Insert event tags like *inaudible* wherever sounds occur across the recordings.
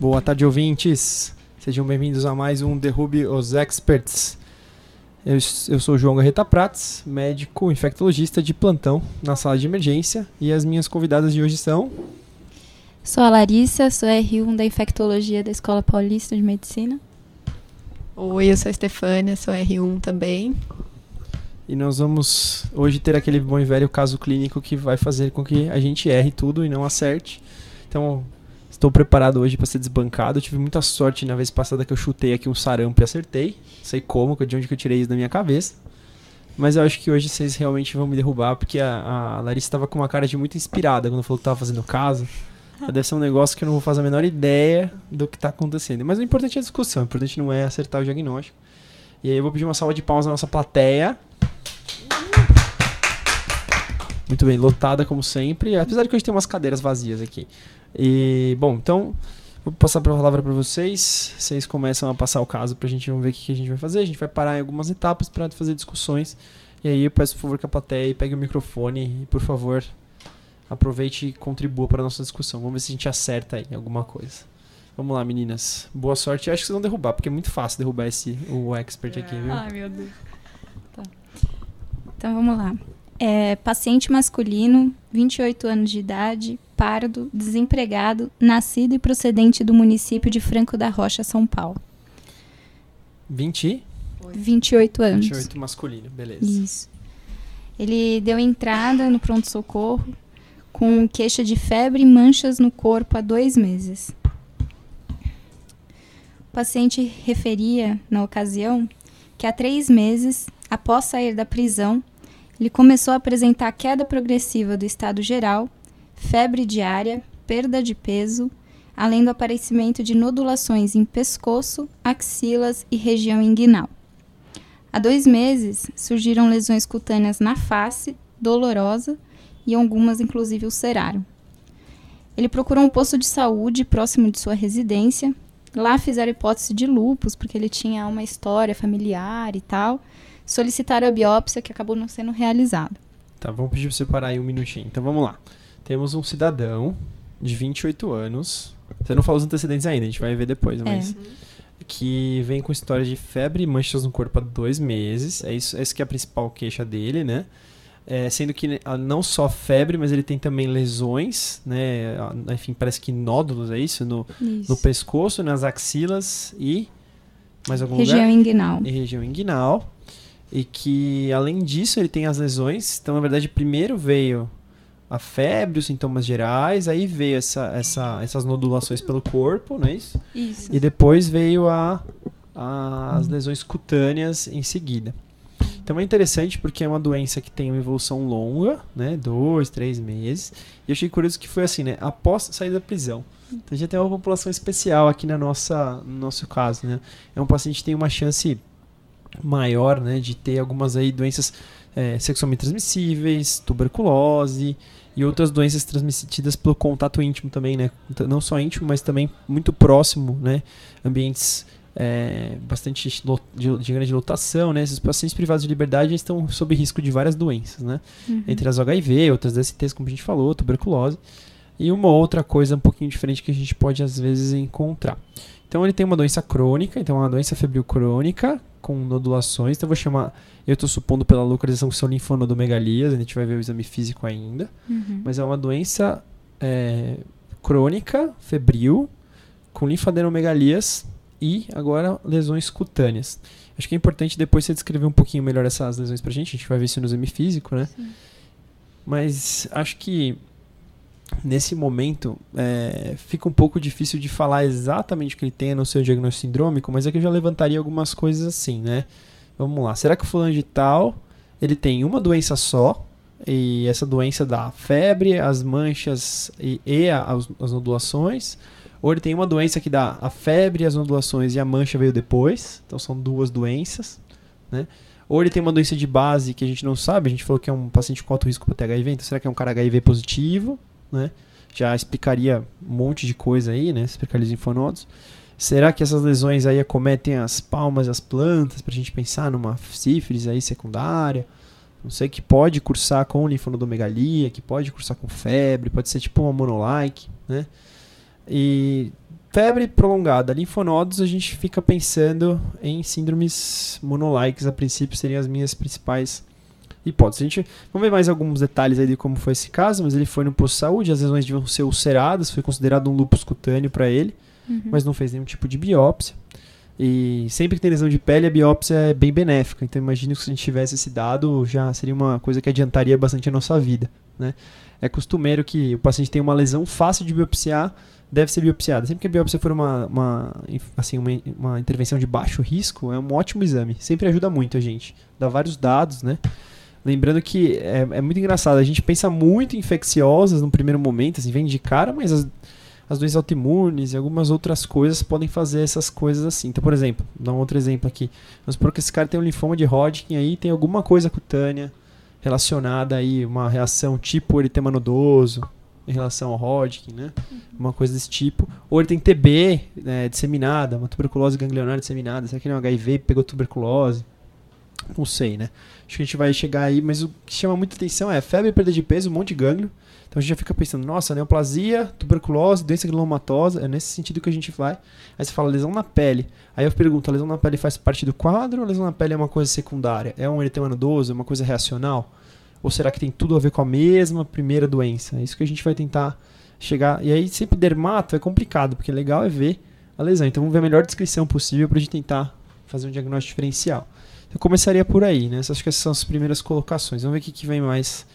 Boa tarde, ouvintes. Sejam bem-vindos a mais um Derrube os Experts. Eu, eu sou o João Garreta Prats, médico infectologista de plantão na sala de emergência. E as minhas convidadas de hoje são. Sou a Larissa, sou R1 da infectologia da Escola Paulista de Medicina. Oi, eu sou a Estefânia, sou R1 também. E nós vamos hoje ter aquele bom e velho caso clínico que vai fazer com que a gente erre tudo e não acerte. Então, Estou preparado hoje para ser desbancado. Eu tive muita sorte na vez passada que eu chutei aqui um sarampo e acertei. Não sei como, de onde que eu tirei isso da minha cabeça. Mas eu acho que hoje vocês realmente vão me derrubar, porque a, a Larissa estava com uma cara de muito inspirada quando falou que estava fazendo caso. *laughs* Deve ser um negócio que eu não vou fazer a menor ideia do que está acontecendo. Mas o importante é a discussão, o importante não é acertar o diagnóstico. E aí eu vou pedir uma salva de palmas à nossa plateia. Muito bem, lotada como sempre. Apesar de que hoje tem umas cadeiras vazias aqui. E, bom, então, vou passar a palavra para vocês. Vocês começam a passar o caso para a gente ver o que, a gente vai fazer. A gente vai parar em algumas etapas para fazer discussões. E aí eu peço, por favor, que a plateia pegue o microfone e, por favor, aproveite e contribua para a nossa discussão. Vamos ver se a gente acerta aí alguma coisa. Vamos lá, meninas. Boa sorte. Eu acho que vocês vão derrubar, porque é muito fácil derrubar esse o expert aqui, viu? Ai, meu Deus. Tá. Então vamos lá. É, paciente masculino, 28 anos de idade, pardo, desempregado, nascido e procedente do município de Franco da Rocha, São Paulo. 20? 28 anos. 28 masculino, beleza. Isso. Ele deu entrada no pronto-socorro com queixa de febre e manchas no corpo há dois meses. O paciente referia, na ocasião, que há três meses, após sair da prisão, ele começou a apresentar queda progressiva do estado geral, febre diária, perda de peso, além do aparecimento de nodulações em pescoço, axilas e região inguinal. Há dois meses surgiram lesões cutâneas na face, dolorosa, e algumas inclusive ulceraram. Ele procurou um posto de saúde próximo de sua residência. Lá fizeram hipótese de lupus, porque ele tinha uma história familiar e tal solicitaram a biópsia que acabou não sendo realizada. Tá, vamos pedir para você parar aí um minutinho. Então vamos lá. Temos um cidadão de 28 anos. Você não falou os antecedentes ainda, a gente vai ver depois, mas. É. Que vem com história de febre e manchas no corpo há dois meses. É isso, essa que é a principal queixa dele, né? É, sendo que ah, não só febre, mas ele tem também lesões, né? Enfim, parece que nódulos, é isso? No, isso. no pescoço, nas axilas e mais algum região lugar? inguinal. E região inguinal e que além disso ele tem as lesões. Então, na verdade, primeiro veio a febre, os sintomas gerais, aí veio essa, essa, essas nodulações pelo corpo, não é isso? Isso. E depois veio a, a, as lesões cutâneas em seguida. Então é interessante porque é uma doença que tem uma evolução longa, né? Dois, três meses. E eu achei curioso que foi assim, né? Após sair da prisão. Então já tem uma população especial aqui na nossa, no nosso caso, né? É um paciente que tem uma chance maior, né, de ter algumas aí doenças é, sexualmente transmissíveis, tuberculose e outras doenças transmitidas pelo contato íntimo também, né, não só íntimo, mas também muito próximo, né, ambientes é, bastante de, de, grande lotação, né, esses pacientes privados de liberdade estão sob risco de várias doenças, né, uhum. entre as HIV, outras DSTs, como a gente falou, tuberculose. E uma outra coisa um pouquinho diferente que a gente pode às vezes encontrar. Então ele tem uma doença crônica, então é uma doença febril crônica com nodulações. Então eu vou chamar, eu estou supondo pela localização que são linfonodomegalias, a gente vai ver o exame físico ainda. Uhum. Mas é uma doença é, crônica, febril, com linfadenomegalias e agora lesões cutâneas. Acho que é importante depois você descrever um pouquinho melhor essas lesões pra gente. A gente vai ver isso no exame físico, né? Sim. Mas acho que nesse momento é, fica um pouco difícil de falar exatamente o que ele tem no seu diagnóstico sindrômico, mas é que eu já levantaria algumas coisas assim, né? Vamos lá. Será que o fulano de tal ele tem uma doença só e essa doença dá febre, as manchas e, e as, as? Ou ele tem uma doença que dá a febre, as nodulações e a mancha veio depois? Então são duas doenças, né? Ou ele tem uma doença de base que a gente não sabe, a gente falou que é um paciente com alto risco para ter HIV, então será que é um cara HIV positivo? Né? Já explicaria um monte de coisa aí, né? Explicaria os linfonodos. Será que essas lesões aí acometem as palmas e as plantas para a gente pensar numa sífilis aí secundária? Não sei, que pode cursar com linfonodomegalia, que pode cursar com febre, pode ser tipo uma monolike, né? E febre prolongada, linfonodos, a gente fica pensando em síndromes monolikes. A princípio seriam as minhas principais hipóteses. A gente vamos ver mais alguns detalhes aí de como foi esse caso, mas ele foi no posto de saúde, as lesões deviam ser ulceradas, foi considerado um lúpus cutâneo para ele, Uhum. mas não fez nenhum tipo de biópsia. E sempre que tem lesão de pele, a biópsia é bem benéfica. Então imagino que se a gente tivesse esse dado, já seria uma coisa que adiantaria bastante a nossa vida, né? É costumeiro que o paciente tenha uma lesão fácil de biopsiar, deve ser biopsiada. Sempre que a biópsia for uma, uma, assim, uma, uma intervenção de baixo risco, é um ótimo exame. Sempre ajuda muito a gente. Dá vários dados, né? Lembrando que é, é muito engraçado, a gente pensa muito em infecciosas no primeiro momento, assim, vem de cara, mas as, as doenças autoimunes e algumas outras coisas podem fazer essas coisas assim. Então, por exemplo, vou dar um outro exemplo aqui. Vamos supor que esse cara tem um linfoma de Hodgkin aí, tem alguma coisa cutânea relacionada aí, uma reação tipo eritema nodoso em relação ao Hodgkin, né? Uma coisa desse tipo. Ou ele tem TB né, disseminada, uma tuberculose ganglionária disseminada. Será que ele é um HIV pegou tuberculose? Não sei, né? Acho que a gente vai chegar aí, mas o que chama muita atenção é febre, perda de peso, um monte de gânglio. Então a gente já fica pensando, nossa, neoplasia, tuberculose, doença granulomatosa, é nesse sentido que a gente vai. Aí você fala lesão na pele. Aí eu pergunto, a lesão na pele faz parte do quadro ou a lesão na pele é uma coisa secundária? É um eritema nodoso, é uma coisa reacional? Ou será que tem tudo a ver com a mesma primeira doença? É isso que a gente vai tentar chegar. E aí sempre dermato é complicado, porque legal é ver a lesão. Então vamos ver a melhor descrição possível para a gente tentar fazer um diagnóstico diferencial. Eu começaria por aí, né? Acho que essas são as primeiras colocações. Vamos ver o que, que vem mais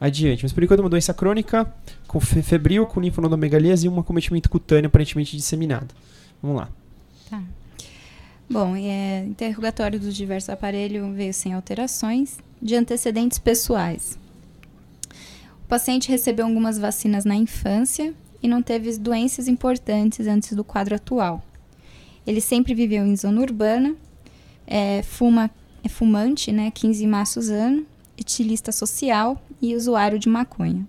adiante. Mas por enquanto é uma doença crônica, com fe- febril, com linfonodomegalias e um acometimento cutâneo aparentemente disseminado. Vamos lá. Tá. Bom, é, interrogatório dos diversos aparelhos veio sem alterações. De antecedentes pessoais. O paciente recebeu algumas vacinas na infância e não teve doenças importantes antes do quadro atual. Ele sempre viveu em zona urbana, é, fuma, é fumante, né, 15 maços ano, etilista social e usuário de maconha.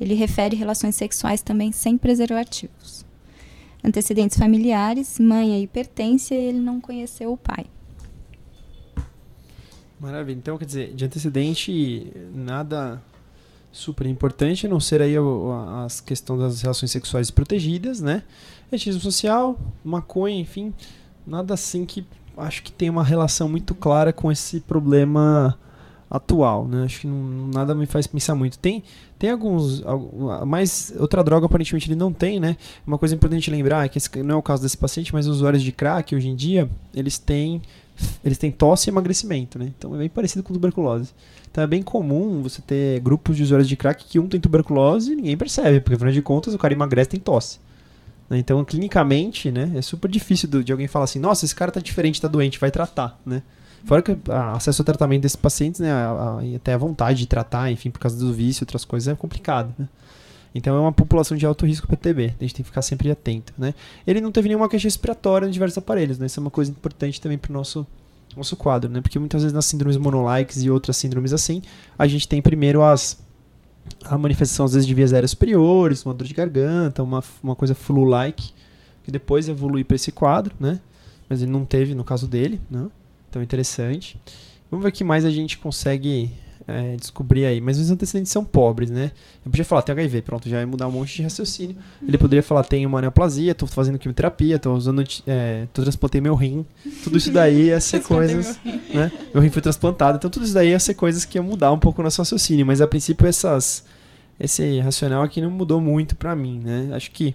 Ele refere relações sexuais também sem preservativos. Antecedentes familiares, mãe é hipertensa e ele não conheceu o pai. Maravilha. Então, quer dizer, de antecedente, nada super importante, a não ser aí as questões das relações sexuais protegidas, né? Etismo social, maconha, enfim, nada assim que acho que tem uma relação muito clara com esse problema atual, né? Acho que não, nada me faz pensar muito. Tem, tem alguns, algu- mas outra droga aparentemente ele não tem, né? Uma coisa importante lembrar é que esse não é o caso desse paciente, mas os usuários de crack hoje em dia, eles têm eles têm tosse e emagrecimento, né? Então é bem parecido com tuberculose. Então é bem comum você ter grupos de usuários de crack que um tem tuberculose e ninguém percebe, porque afinal de contas o cara emagrece tem tosse. Né? Então, clinicamente, né, é super difícil de alguém falar assim, nossa, esse cara tá diferente, tá doente, vai tratar, né? Fora que a acesso ao tratamento desses pacientes, né, a- a- até a vontade de tratar, enfim, por causa do vício outras coisas, é complicado, né? Então é uma população de alto risco para TB, a gente tem que ficar sempre atento, né? Ele não teve nenhuma queixa respiratória em diversos aparelhos, né? Isso é uma coisa importante também para o nosso, nosso quadro, né? Porque muitas vezes nas síndromes monolikes e outras síndromes assim, a gente tem primeiro as a manifestação às vezes de vias aéreas superiores, uma dor de garganta, uma, uma coisa flu-like, que depois evolui para esse quadro, né? Mas ele não teve no caso dele, né? Então interessante. Vamos ver o que mais a gente consegue é, descobrir aí. Mas os antecedentes são pobres, né? Eu podia falar, tem HIV, pronto, já ia mudar um monte de raciocínio. Ele poderia falar, tenho uma neoplasia, tô fazendo quimioterapia, tô usando, é, tô transplantei meu rim. Tudo isso daí ia ser *laughs* coisas, né? Meu rim foi transplantado, então tudo isso daí ia ser coisas que ia mudar um pouco o nosso raciocínio. Mas a princípio essas, esse racional aqui não mudou muito pra mim, né? Acho que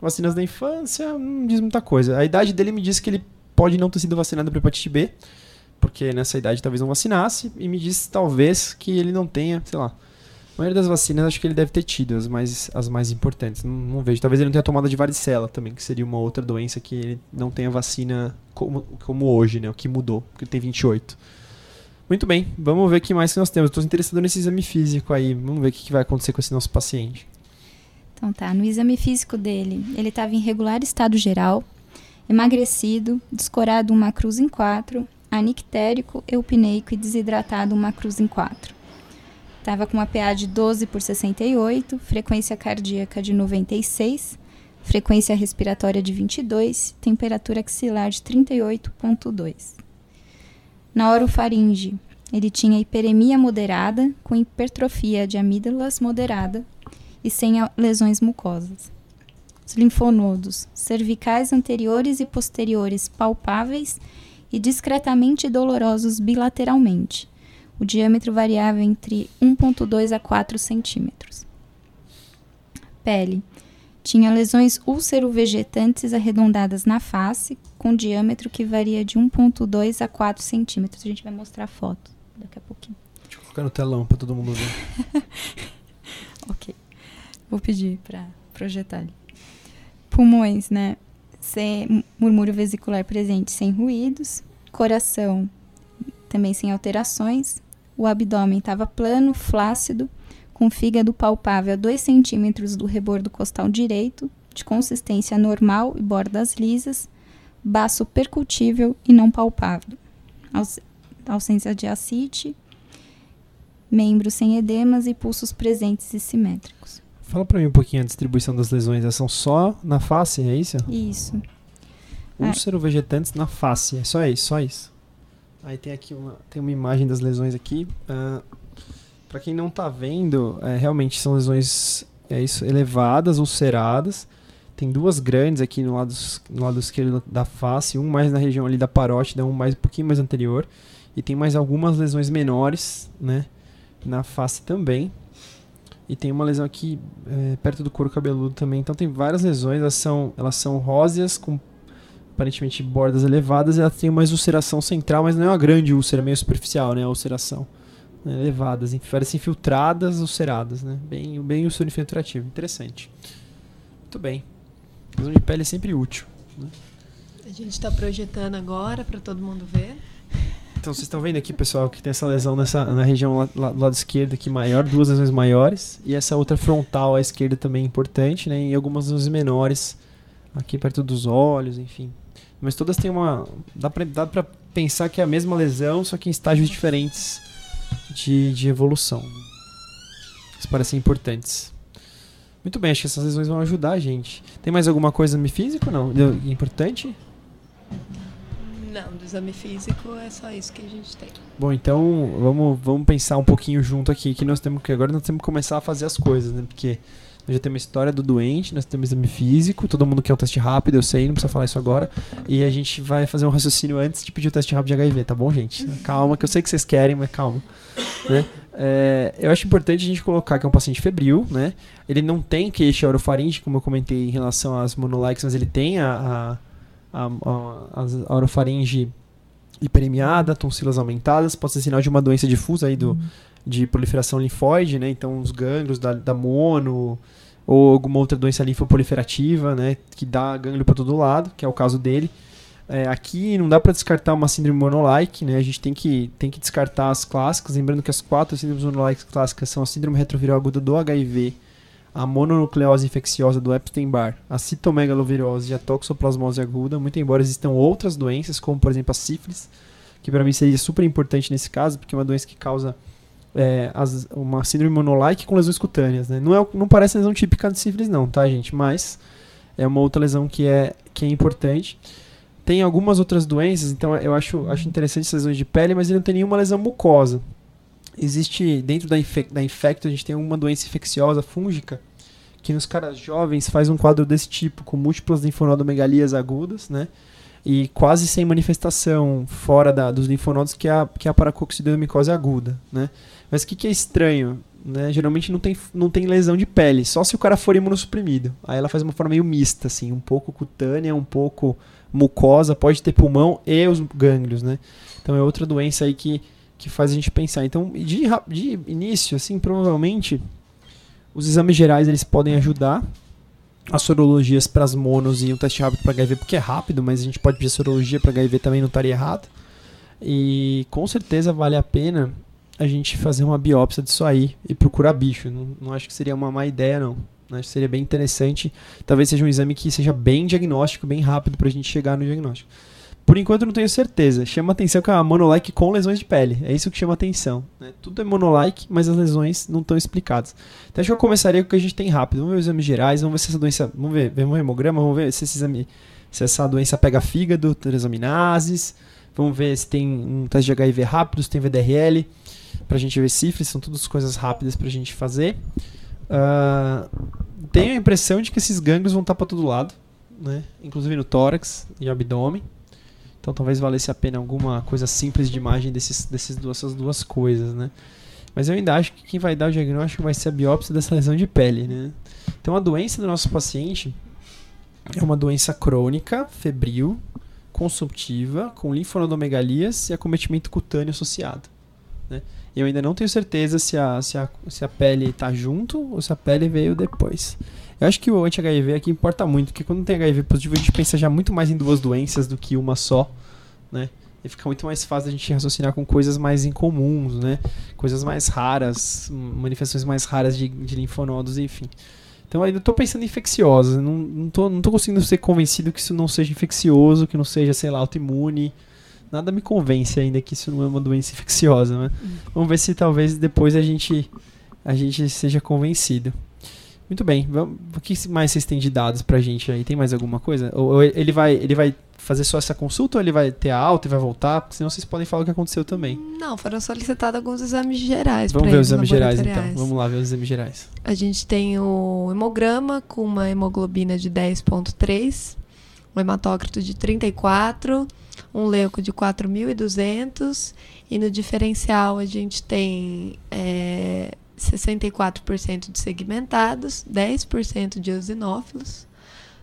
vacinas da infância não diz muita coisa. A idade dele me diz que ele pode não ter sido vacinado para hepatite B, porque nessa idade talvez não vacinasse, e me diz talvez que ele não tenha, sei lá. A maioria das vacinas acho que ele deve ter tido, as mais, as mais importantes. Não, não vejo. Talvez ele não tenha tomado de varicela também, que seria uma outra doença que ele não tenha vacina como, como hoje, né? O que mudou, porque ele tem 28. Muito bem, vamos ver o que mais que nós temos. Estou interessado nesse exame físico aí. Vamos ver o que que vai acontecer com esse nosso paciente. Então tá, no exame físico dele, ele estava em regular estado geral, emagrecido, descorado uma cruz em 4, anictérico, eupineico e desidratado uma cruz em 4. Estava com uma PA de 12 por 68, frequência cardíaca de 96, frequência respiratória de 22, temperatura axilar de 38.2. Na orofaringe, ele tinha hiperemia moderada com hipertrofia de amígdalas moderada e sem lesões mucosas. os linfonodos cervicais anteriores e posteriores palpáveis e discretamente dolorosos bilateralmente. O diâmetro variava entre 1,2 a 4 centímetros. Pele. Tinha lesões úlcero-vegetantes arredondadas na face, com diâmetro que varia de 1,2 a 4 centímetros. A gente vai mostrar a foto daqui a pouquinho. Deixa eu colocar no telão para todo mundo ver. *laughs* ok. Vou pedir para projetar ali. Pulmões, né? Sem murmúrio vesicular presente sem ruídos. Coração também sem alterações. O abdômen estava plano, flácido com fígado palpável a 2 centímetros do rebordo costal direito, de consistência normal e bordas lisas, baço percutível e não palpável, Aus ausência de acite, membros sem edemas e pulsos presentes e simétricos. Fala para mim um pouquinho a distribuição das lesões. Elas são só na face, é isso? Isso. Úlcero ah. vegetantes na face, é só isso, só isso. Aí tem aqui uma, tem uma imagem das lesões aqui. Uh, para quem não está vendo, é, realmente são lesões é isso, elevadas, ulceradas. Tem duas grandes aqui no lado, no lado esquerdo da face, um mais na região ali da parótida, um mais um pouquinho mais anterior. E tem mais algumas lesões menores, né, na face também. E tem uma lesão aqui é, perto do couro cabeludo também. Então tem várias lesões, elas são, elas são róseas com aparentemente bordas elevadas. Ela tem uma ulceração central, mas não é uma grande úlcera, meio superficial, né, a ulceração né, elevadas, parecem infiltradas ulceradas, né? Bem, bem o infiltrativo. Interessante. Muito bem. Lesão de pele é sempre útil. Né? A gente está projetando agora para todo mundo ver. Então vocês estão vendo aqui, pessoal, que tem essa lesão nessa, na região do lado esquerdo aqui maior, duas lesões maiores, e essa outra frontal à esquerda também importante, né? E algumas lesões menores aqui perto dos olhos, enfim. Mas todas têm uma. Dá pra, dá pra pensar que é a mesma lesão, só que em estágios diferentes de, de evolução. Isso parecem importantes. Muito bem, acho que essas lesões vão ajudar a gente. Tem mais alguma coisa no físico não? Importante? Não, do exame físico é só isso que a gente tem. Bom, então vamos, vamos pensar um pouquinho junto aqui que nós temos que agora nós temos que começar a fazer as coisas, né? Porque nós já temos a história do doente, nós temos exame físico, todo mundo quer um teste rápido, eu sei, não precisa falar isso agora. E a gente vai fazer um raciocínio antes de pedir o teste rápido de HIV, tá bom, gente? *laughs* Calma, que eu sei que vocês querem, mas calma. Né? É, eu acho importante a gente colocar que é um paciente febril, né? Ele não tem queixa orofaringe, como eu comentei em relação às monolikes, mas ele tem a, a, a, a, a orofaringe hiperemiada, tonsilas aumentadas, pode ser sinal de uma doença difusa aí do, uhum. de proliferação linfóide, né? Então os gânglios da, da mono ou alguma outra doença linfoproliferativa, né? Que dá gânglio para todo lado, que é o caso dele. É, aqui não dá para descartar uma síndrome monolike, né? A gente tem que, tem que descartar as clássicas, lembrando que as quatro síndromes monolikes clássicas são a síndrome retroviral aguda do HIV, a mononucleose infecciosa do Epstein-Barr, a citomegalovirose e a toxoplasmose aguda, muito embora existam outras doenças, como por exemplo a sífilis, que para mim seria super importante nesse caso, porque é uma doença que causa é, as, uma síndrome monolike com lesões cutâneas. Né? Não, é, não parece lesão típica de sífilis não, tá gente? Mas é uma outra lesão que é, que é importante. Tem algumas outras doenças, então eu acho, acho interessante essas lesões de pele, mas ele não tem nenhuma lesão mucosa. Existe, dentro da, infec da infecto, a gente tem uma doença infecciosa fúngica, que nos caras jovens faz um quadro desse tipo, com múltiplas linfonodomegalias agudas, né? E quase sem manifestação fora da, dos linfonodos, que é a, que é a paracoccidiodomicose aguda, né? Mas o que, que é estranho? Né? Geralmente não tem, não tem lesão de pele, só se o cara for imunossuprimido. Aí ela faz uma forma meio mista, assim, um pouco cutânea, um pouco mucosa, pode ter pulmão e os gânglios, né? Então é outra doença aí que, que faz a gente pensar. Então, de, de início, assim, provavelmente os exames gerais eles podem ajudar. As sorologias para as monos e o teste rápido para HIV, porque é rápido, mas a gente pode pedir sorologia para HIV também, não estaria errado. E com certeza vale a pena a gente fazer uma biópsia disso aí e procurar bicho. Não, não acho que seria uma má ideia, não. Acho que seria bem interessante. Talvez seja um exame que seja bem diagnóstico, bem rápido para a gente chegar no diagnóstico. Por enquanto não tenho certeza. Chama atenção que é uma monolike com lesões de pele. É isso que chama atenção. Né? Tudo é monolike, mas as lesões não estão explicadas. Então acho que eu começaria com o que a gente tem rápido. Vamos ver os exames gerais, vamos ver se essa doença. Vamos ver, vemos um hemograma, vamos ver se, exame, se essa doença pega fígado, transaminases. Vamos ver se tem um teste de HIV rápido, se tem VDRL. Pra gente ver sífilis, são todas coisas rápidas pra gente fazer. Uh, tenho a impressão de que esses gânglios vão estar para todo lado, né? Inclusive no tórax e abdômen. Então talvez valesse a pena alguma coisa simples de imagem desses, desses duas, essas duas coisas, né? Mas eu ainda acho que quem vai dar o diagnóstico vai ser a biópsia dessa lesão de pele, né? Então a doença do nosso paciente é uma doença crônica, febril, consumptiva, com linfonodomegalias e acometimento cutâneo associado. Né? Eu ainda não tenho certeza se a, se a, se a pele está junto ou se a pele veio depois. Eu acho que o anti-HIV aqui importa muito, porque quando tem HIV positivo a gente pensa já muito mais em duas doenças do que uma só, né? E fica muito mais fácil a gente raciocinar com coisas mais incomuns, né? Coisas mais raras, manifestações mais raras de, de linfonodos, enfim. Então ainda estou pensando em infecciosas, não, não, tô, não tô conseguindo ser convencido que isso não seja infeccioso, que não seja, sei lá, autoimune. Nada me convence ainda que isso não é uma doença infecciosa, né? Hum. Vamos ver se talvez depois a gente, a gente seja convencido. Muito bem. Vamos, o que mais vocês têm de dados pra gente aí? Tem mais alguma coisa? Ou, ou ele vai, ele vai fazer só essa consulta ou ele vai ter a alta e vai voltar? Porque senão vocês podem falar o que aconteceu também. Não, foram solicitados alguns exames gerais. Vamos ver os exames gerais então. Vamos lá ver os exames gerais. A gente tem o hemograma com uma hemoglobina de 10,3, um hematócrito de 34, um leuco de 4.200 e no diferencial a gente tem é, 64% de segmentados, 10% de eosinófilos,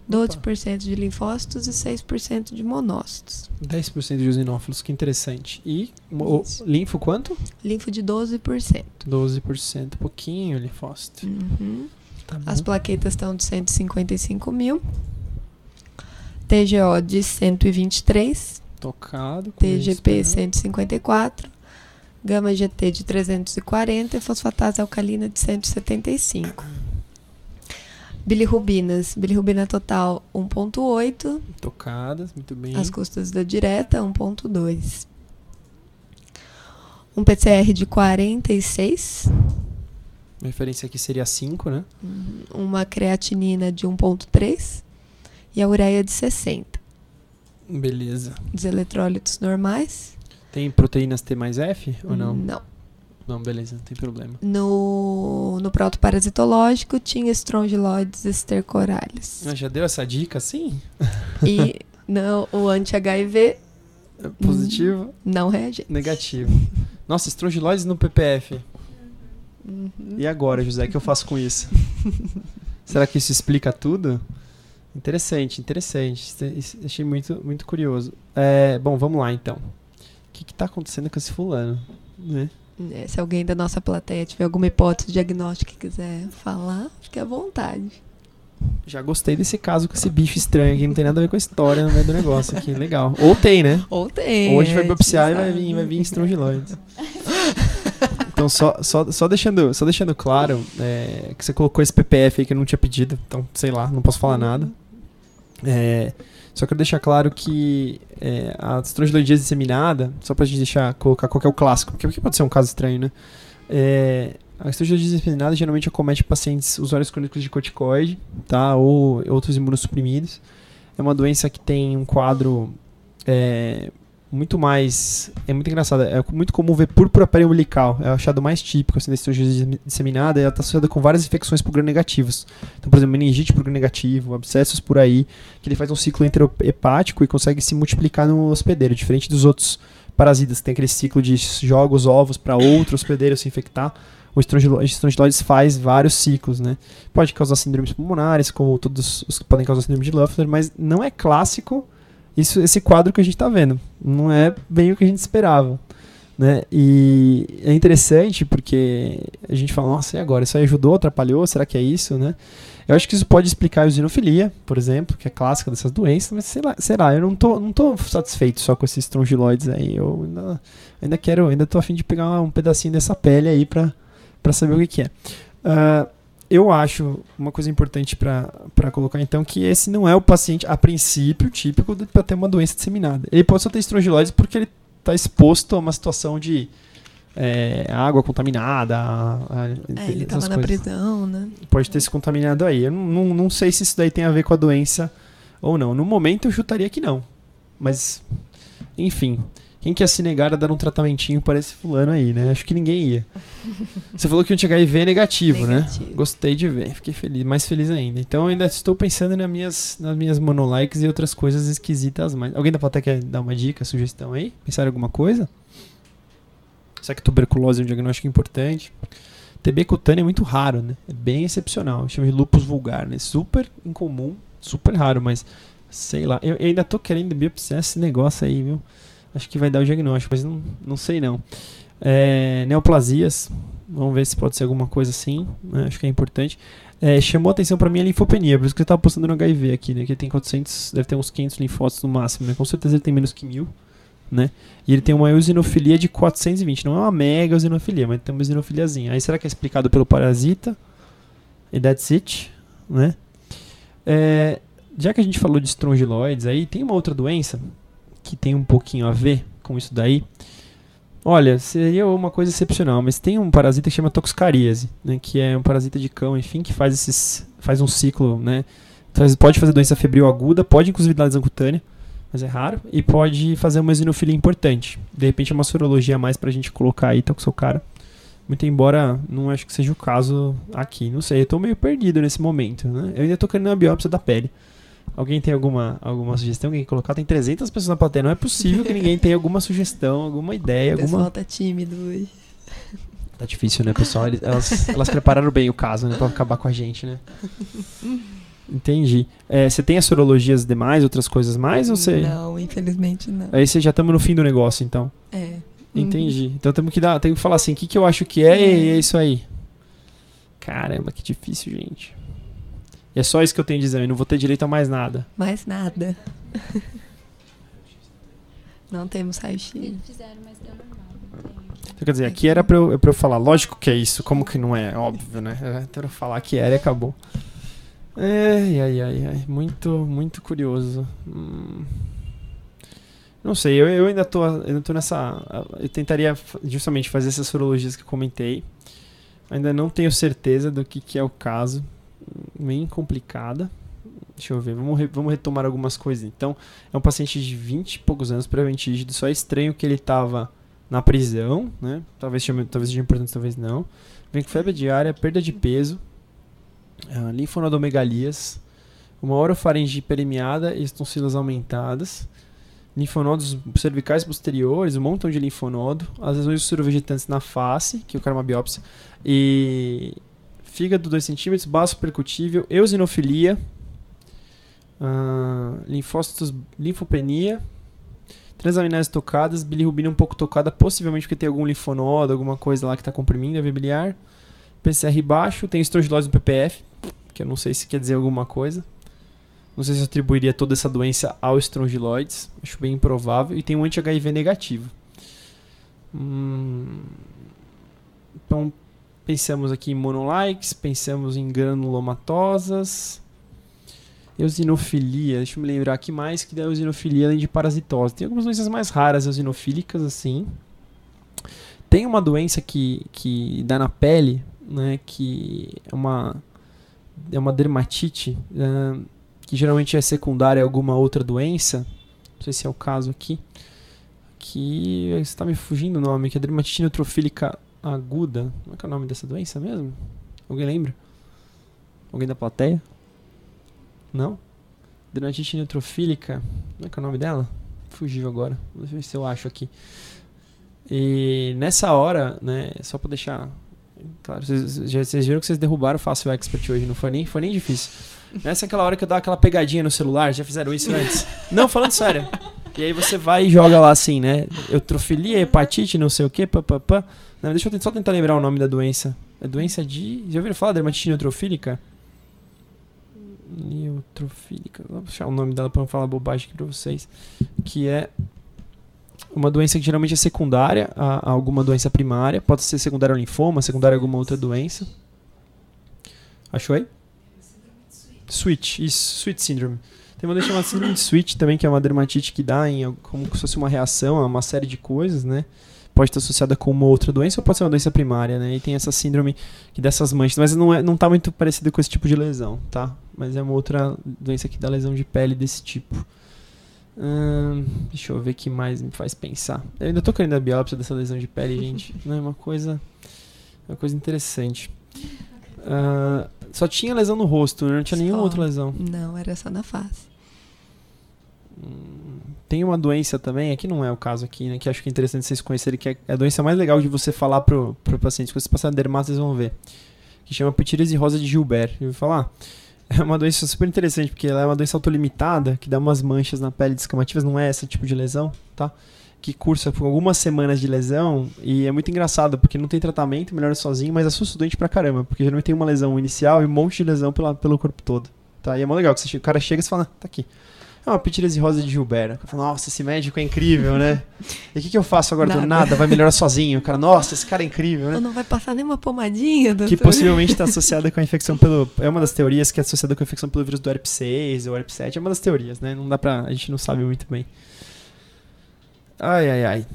12% de linfócitos e 6% de monócitos. 10% de eosinófilos, que interessante. E o linfo quanto? Linfo de 12%. 12%, pouquinho linfócito. Uhum. Tá As plaquetas estão de 155 mil. TGO de 123. Tocado. TGP 154 gama GT de 340 e fosfatase alcalina de 175. Bilirrubinas, bilirrubina total 1.8. Tocadas, muito bem. As custas da direta 1.2. Um PCR de 46. A referência aqui seria 5, né? Uhum. Uma creatinina de 1.3 e a ureia de 60. Beleza. Os eletrólitos normais. Tem proteínas T mais F ou não? Não. Não, beleza, não tem problema. No, no protoparasitológico tinha estrongiloides estercorales. Ah, já deu essa dica, sim? E não, o anti-HIV... É *laughs* positivo? Não reage. Negativo. Nossa, estrongiloides no PPF. Uhum. E agora, José, o que eu faço com isso? *laughs* Será que isso explica tudo? Interessante, interessante. Achei muito, muito curioso. É, bom, vamos lá então que, que tá acontecendo com esse fulano, né? É, se alguém da nossa plateia tiver alguma hipótese diagnóstica que quiser falar, fique à vontade. Já gostei desse caso com esse bicho estranho que não tem nada a ver com a história no meio do negócio aqui. Legal. Ou tem, né? Ou tem. Ou a gente vai biopsiar e vai vir, vai vir. Então, só, só, só, deixando, só deixando claro é, que você colocou esse PPF aí que eu não tinha pedido. Então, sei lá, não posso falar nada. É, só quero deixar claro que é, a estrongiloidíase disseminada, só pra gente deixar, colocar qual é o clássico, porque pode ser um caso estranho, né? É, a estrongiloidíase disseminada geralmente acomete pacientes usuários crônicos de corticoide, tá? Ou outros imunossuprimidos. É uma doença que tem um quadro é, muito mais. É muito engraçado. É muito comum ver púrpura periumbilical. É o achado mais típico assim, da estrogênese disseminada. Ela está associada com várias infecções por gram-negativos. Então, por exemplo, meningite por gram-negativo, abscessos por aí. Que ele faz um ciclo enterohepático e consegue se multiplicar no hospedeiro, diferente dos outros parasitas. Tem aquele ciclo de jogos ovos para outro hospedeiro se infectar. O estrongiloides faz vários ciclos, né? Pode causar síndromes pulmonares, como todos os que podem causar síndrome de Leffler, mas não é clássico isso, esse quadro que a gente está vendo. Não é bem o que a gente esperava. Né? E é interessante porque a gente fala, nossa, e agora? Isso ajudou, atrapalhou? Será que é isso? Né? Eu acho que isso pode explicar a eosinofilia, por exemplo, que é clássica dessas doenças, mas sei lá, será? Eu não tô, não tô satisfeito só com esses estrongiloides aí. Eu ainda, ainda quero, ainda tô afim de pegar um pedacinho dessa pele aí para saber o que, que é. Uh, eu acho uma coisa importante para colocar então que esse não é o paciente a princípio típico para ter uma doença disseminada. Ele pode só ter estrongiloides porque ele está exposto a uma situação de é, água contaminada. A, a, é, ele estava na prisão, né? Pode ter se contaminado aí. Eu não, não, não sei se isso daí tem a ver com a doença ou não. No momento eu chutaria que não. Mas, enfim. Quem que ia se negar a dar um tratamentinho para esse fulano aí, né? Acho que ninguém ia. *laughs* Você falou que o HIV é negativo, Negativo. né? Gostei de ver, fiquei feliz, mais feliz ainda. Então ainda estou pensando nas minhas, nas minhas monolikes e outras coisas esquisitas mais. Alguém da plateia quer dar uma dica, sugestão aí? Pensar em alguma coisa? Será que tuberculose é um diagnóstico importante? TB cutânea é muito raro, né? É bem excepcional. Chama de lupus vulgar, né? Super incomum, super raro, mas sei lá. Eu, eu ainda tô querendo biopsiar esse negócio aí, viu? Acho que vai dar o diagnóstico, mas não, não sei não. É, neoplasias, vamos ver se pode ser alguma coisa assim, né? acho que é importante. É, chamou atenção pra mim a linfopenia, por isso que eu tava postando no HIV aqui, né? Que ele tem 400, deve ter uns 500 linfócitos no máximo, né? Com certeza ele tem menos que mil, né? E ele tem uma eosinofilia de 420, não é uma mega eosinofilia, mas tem uma eosinofiliazinha. Aí será que é explicado pelo parasita? E that's it, né? É, já que a gente falou de estrongiloides, aí tem uma outra doença que tem um pouquinho a ver com isso daí. Olha, seria uma coisa excepcional, mas tem um parasita que chama toxcaríase, né, que é um parasita de cão, enfim, que faz esses faz um ciclo, né? Pode fazer doença febril aguda, pode inclusive dar lesão cutânea, mas é raro, e pode fazer uma eosinofilia importante. De repente é uma sorologia a mais pra gente colocar aí, seu cara. Muito embora não acho que seja o caso aqui, não sei, eu tô meio perdido nesse momento, né? Eu ainda tô querendo uma biópsia da pele. Alguém tem alguma, alguma sugestão? Alguém colocar? Tem 300 pessoas na plateia. Não é possível que ninguém tenha alguma sugestão, alguma ideia, O pessoal alguma... tá tímido hoje. Tá difícil, né, pessoal? Eles- elas, elas prepararam bem o caso, né? Pra acabar com a gente, né? Entendi. É, você tem as sorologias demais, outras coisas mais? Ou você... Não, infelizmente não. Aí você já estamos no fim do negócio, então. É. Entendi. Então temos que dar, tem que falar assim, o que, que eu acho que é e é isso aí. Caramba, que difícil, gente. E é só isso que eu tenho de exame, não vou ter direito a mais nada. Mais nada. *laughs* Não temos raio-x. fizeram, mas deu normal. Então, quer dizer, aqui era pra eu, é pra eu falar, lógico que é isso, como que não é? Óbvio, né? Era pra eu falar que era e acabou. Ai, ai, ai, ai. Muito, muito curioso. Hum. Não sei, eu, eu ainda tô, eu ainda tô nessa. Eu tentaria justamente fazer essas sorologias que eu comentei. Ainda não tenho certeza do que, que é o caso. Bem complicada. Deixa eu ver, vamos, re- vamos retomar algumas coisas. Então, é um paciente de 20 e poucos anos, previamente rígido. Só é estranho que ele tava na prisão, né? Talvez, talvez seja importante, talvez não. Vem com febre diária, perda de peso, ah, linfonodomegalias, uma orofaringe permeada e estonsilas aumentadas, linfonodos cervicais posteriores, um montão de linfonodo, as lesões surovegetantes na face, que eu quero uma biópsia, e fígado 2 cm, baço percutível, eosinofilia, ah, linfócitos, linfopenia, transaminase tocadas, bilirrubina um pouco tocada, possivelmente porque tem algum linfonodo, alguma coisa lá que está comprimindo a biliar. PCR baixo, tem estrogilose no PPF, que eu não sei se quer dizer alguma coisa. Não sei se eu atribuiria toda essa doença ao estrongiloides, acho bem improvável. E tem um anti-HIV negativo. Hum, então, pensamos aqui em monolikes, pensamos em granulomatosas. Eosinofilia, deixa eu me lembrar aqui mais que da eosinofilia além de parasitose. Tem algumas doenças mais raras eosinofílicas, assim. Tem uma doença que, que dá na pele, né, que é uma, é uma dermatite, ah, que geralmente é secundária a alguma outra doença. Não sei se é o caso aqui. Que está me fugindo o nome, que é dermatite neutrofílica aguda. Como é que é o nome dessa doença mesmo? Alguém lembra? Alguém da plateia? Não? Dermatite neutrofílica. Como é que é o nome dela? Fugiu agora. Deixa eu ver se eu acho aqui. E nessa hora, né, só pra deixar claro, vocês, viram que vocês derrubaram o Fácil Expert hoje, não foi nem, foi nem difícil. Nessa é aquela hora que eu dava aquela pegadinha no celular, já fizeram isso antes? *laughs* Não, falando sério. E aí você vai e joga lá assim, né? Eutrofilia, hepatite, não sei o que, papapá. Deixa eu só tentar lembrar o nome da doença. É doença de. Já ouviram falar? Dermatite neutrofílica? Neutrofílica. Vou puxar o nome dela pra não falar bobagem aqui pra vocês. Que é uma doença que geralmente é secundária a alguma doença primária. Pode ser secundária ao linfoma, secundária a alguma outra doença. Achou aí? Switch, isso, Switch Syndrome. Tem uma doença chamada síndrome de Switch também, que é uma dermatite que dá em como se fosse uma reação a uma série de coisas, né? Pode estar associada com uma outra doença ou pode ser uma doença primária, né? E tem essa síndrome que dessas manchas, mas não, é, não tá muito parecido com esse tipo de lesão, tá? Mas é uma outra doença que dá lesão de pele desse tipo. Hum, deixa eu ver o que mais me faz pensar. Eu ainda tô querendo a biópsia dessa lesão de pele, gente. *laughs* Não é uma coisa, uma coisa interessante. Ah, só tinha lesão no rosto, né? não tinha nenhuma Só. outra lesão. Não, era só na face. Tem uma doença também, aqui não é o caso aqui, né? Que acho que é interessante vocês conhecerem, que é a doença mais legal de você falar pro, pro paciente. Quando vocês passarem dermato, vocês vão ver. Que chama pitirise rosa de Gilbert. Eu vou falar. *laughs* É uma doença super interessante, porque ela é uma doença autolimitada, que dá umas manchas na pele descamativas, não é esse tipo de lesão, tá? Que cursa por algumas semanas de lesão, e é muito engraçado, porque não tem tratamento, melhora sozinho, mas assusta o doente pra caramba, porque geralmente tem uma lesão inicial e um monte de lesão pela, pelo corpo todo, tá? E é mó legal, que você, o cara chega e você fala, "Ah, tá aqui. É uma pitirise rosa de Gilbert. O cara fala, nossa, esse médico é incrível, né? *laughs* E o que, que eu faço agora? Nada. nada, vai melhorar sozinho. O cara, nossa, esse cara é incrível, né? Não vai passar nenhuma pomadinha, doutor? Que possivelmente está *laughs* associada com a infecção pelo. É uma das teorias que é associada com a infecção pelo vírus do herpes 6 ou herpes 7. É uma das teorias, né? Não dá pra. A gente não sabe muito bem. Ai, ai, ai.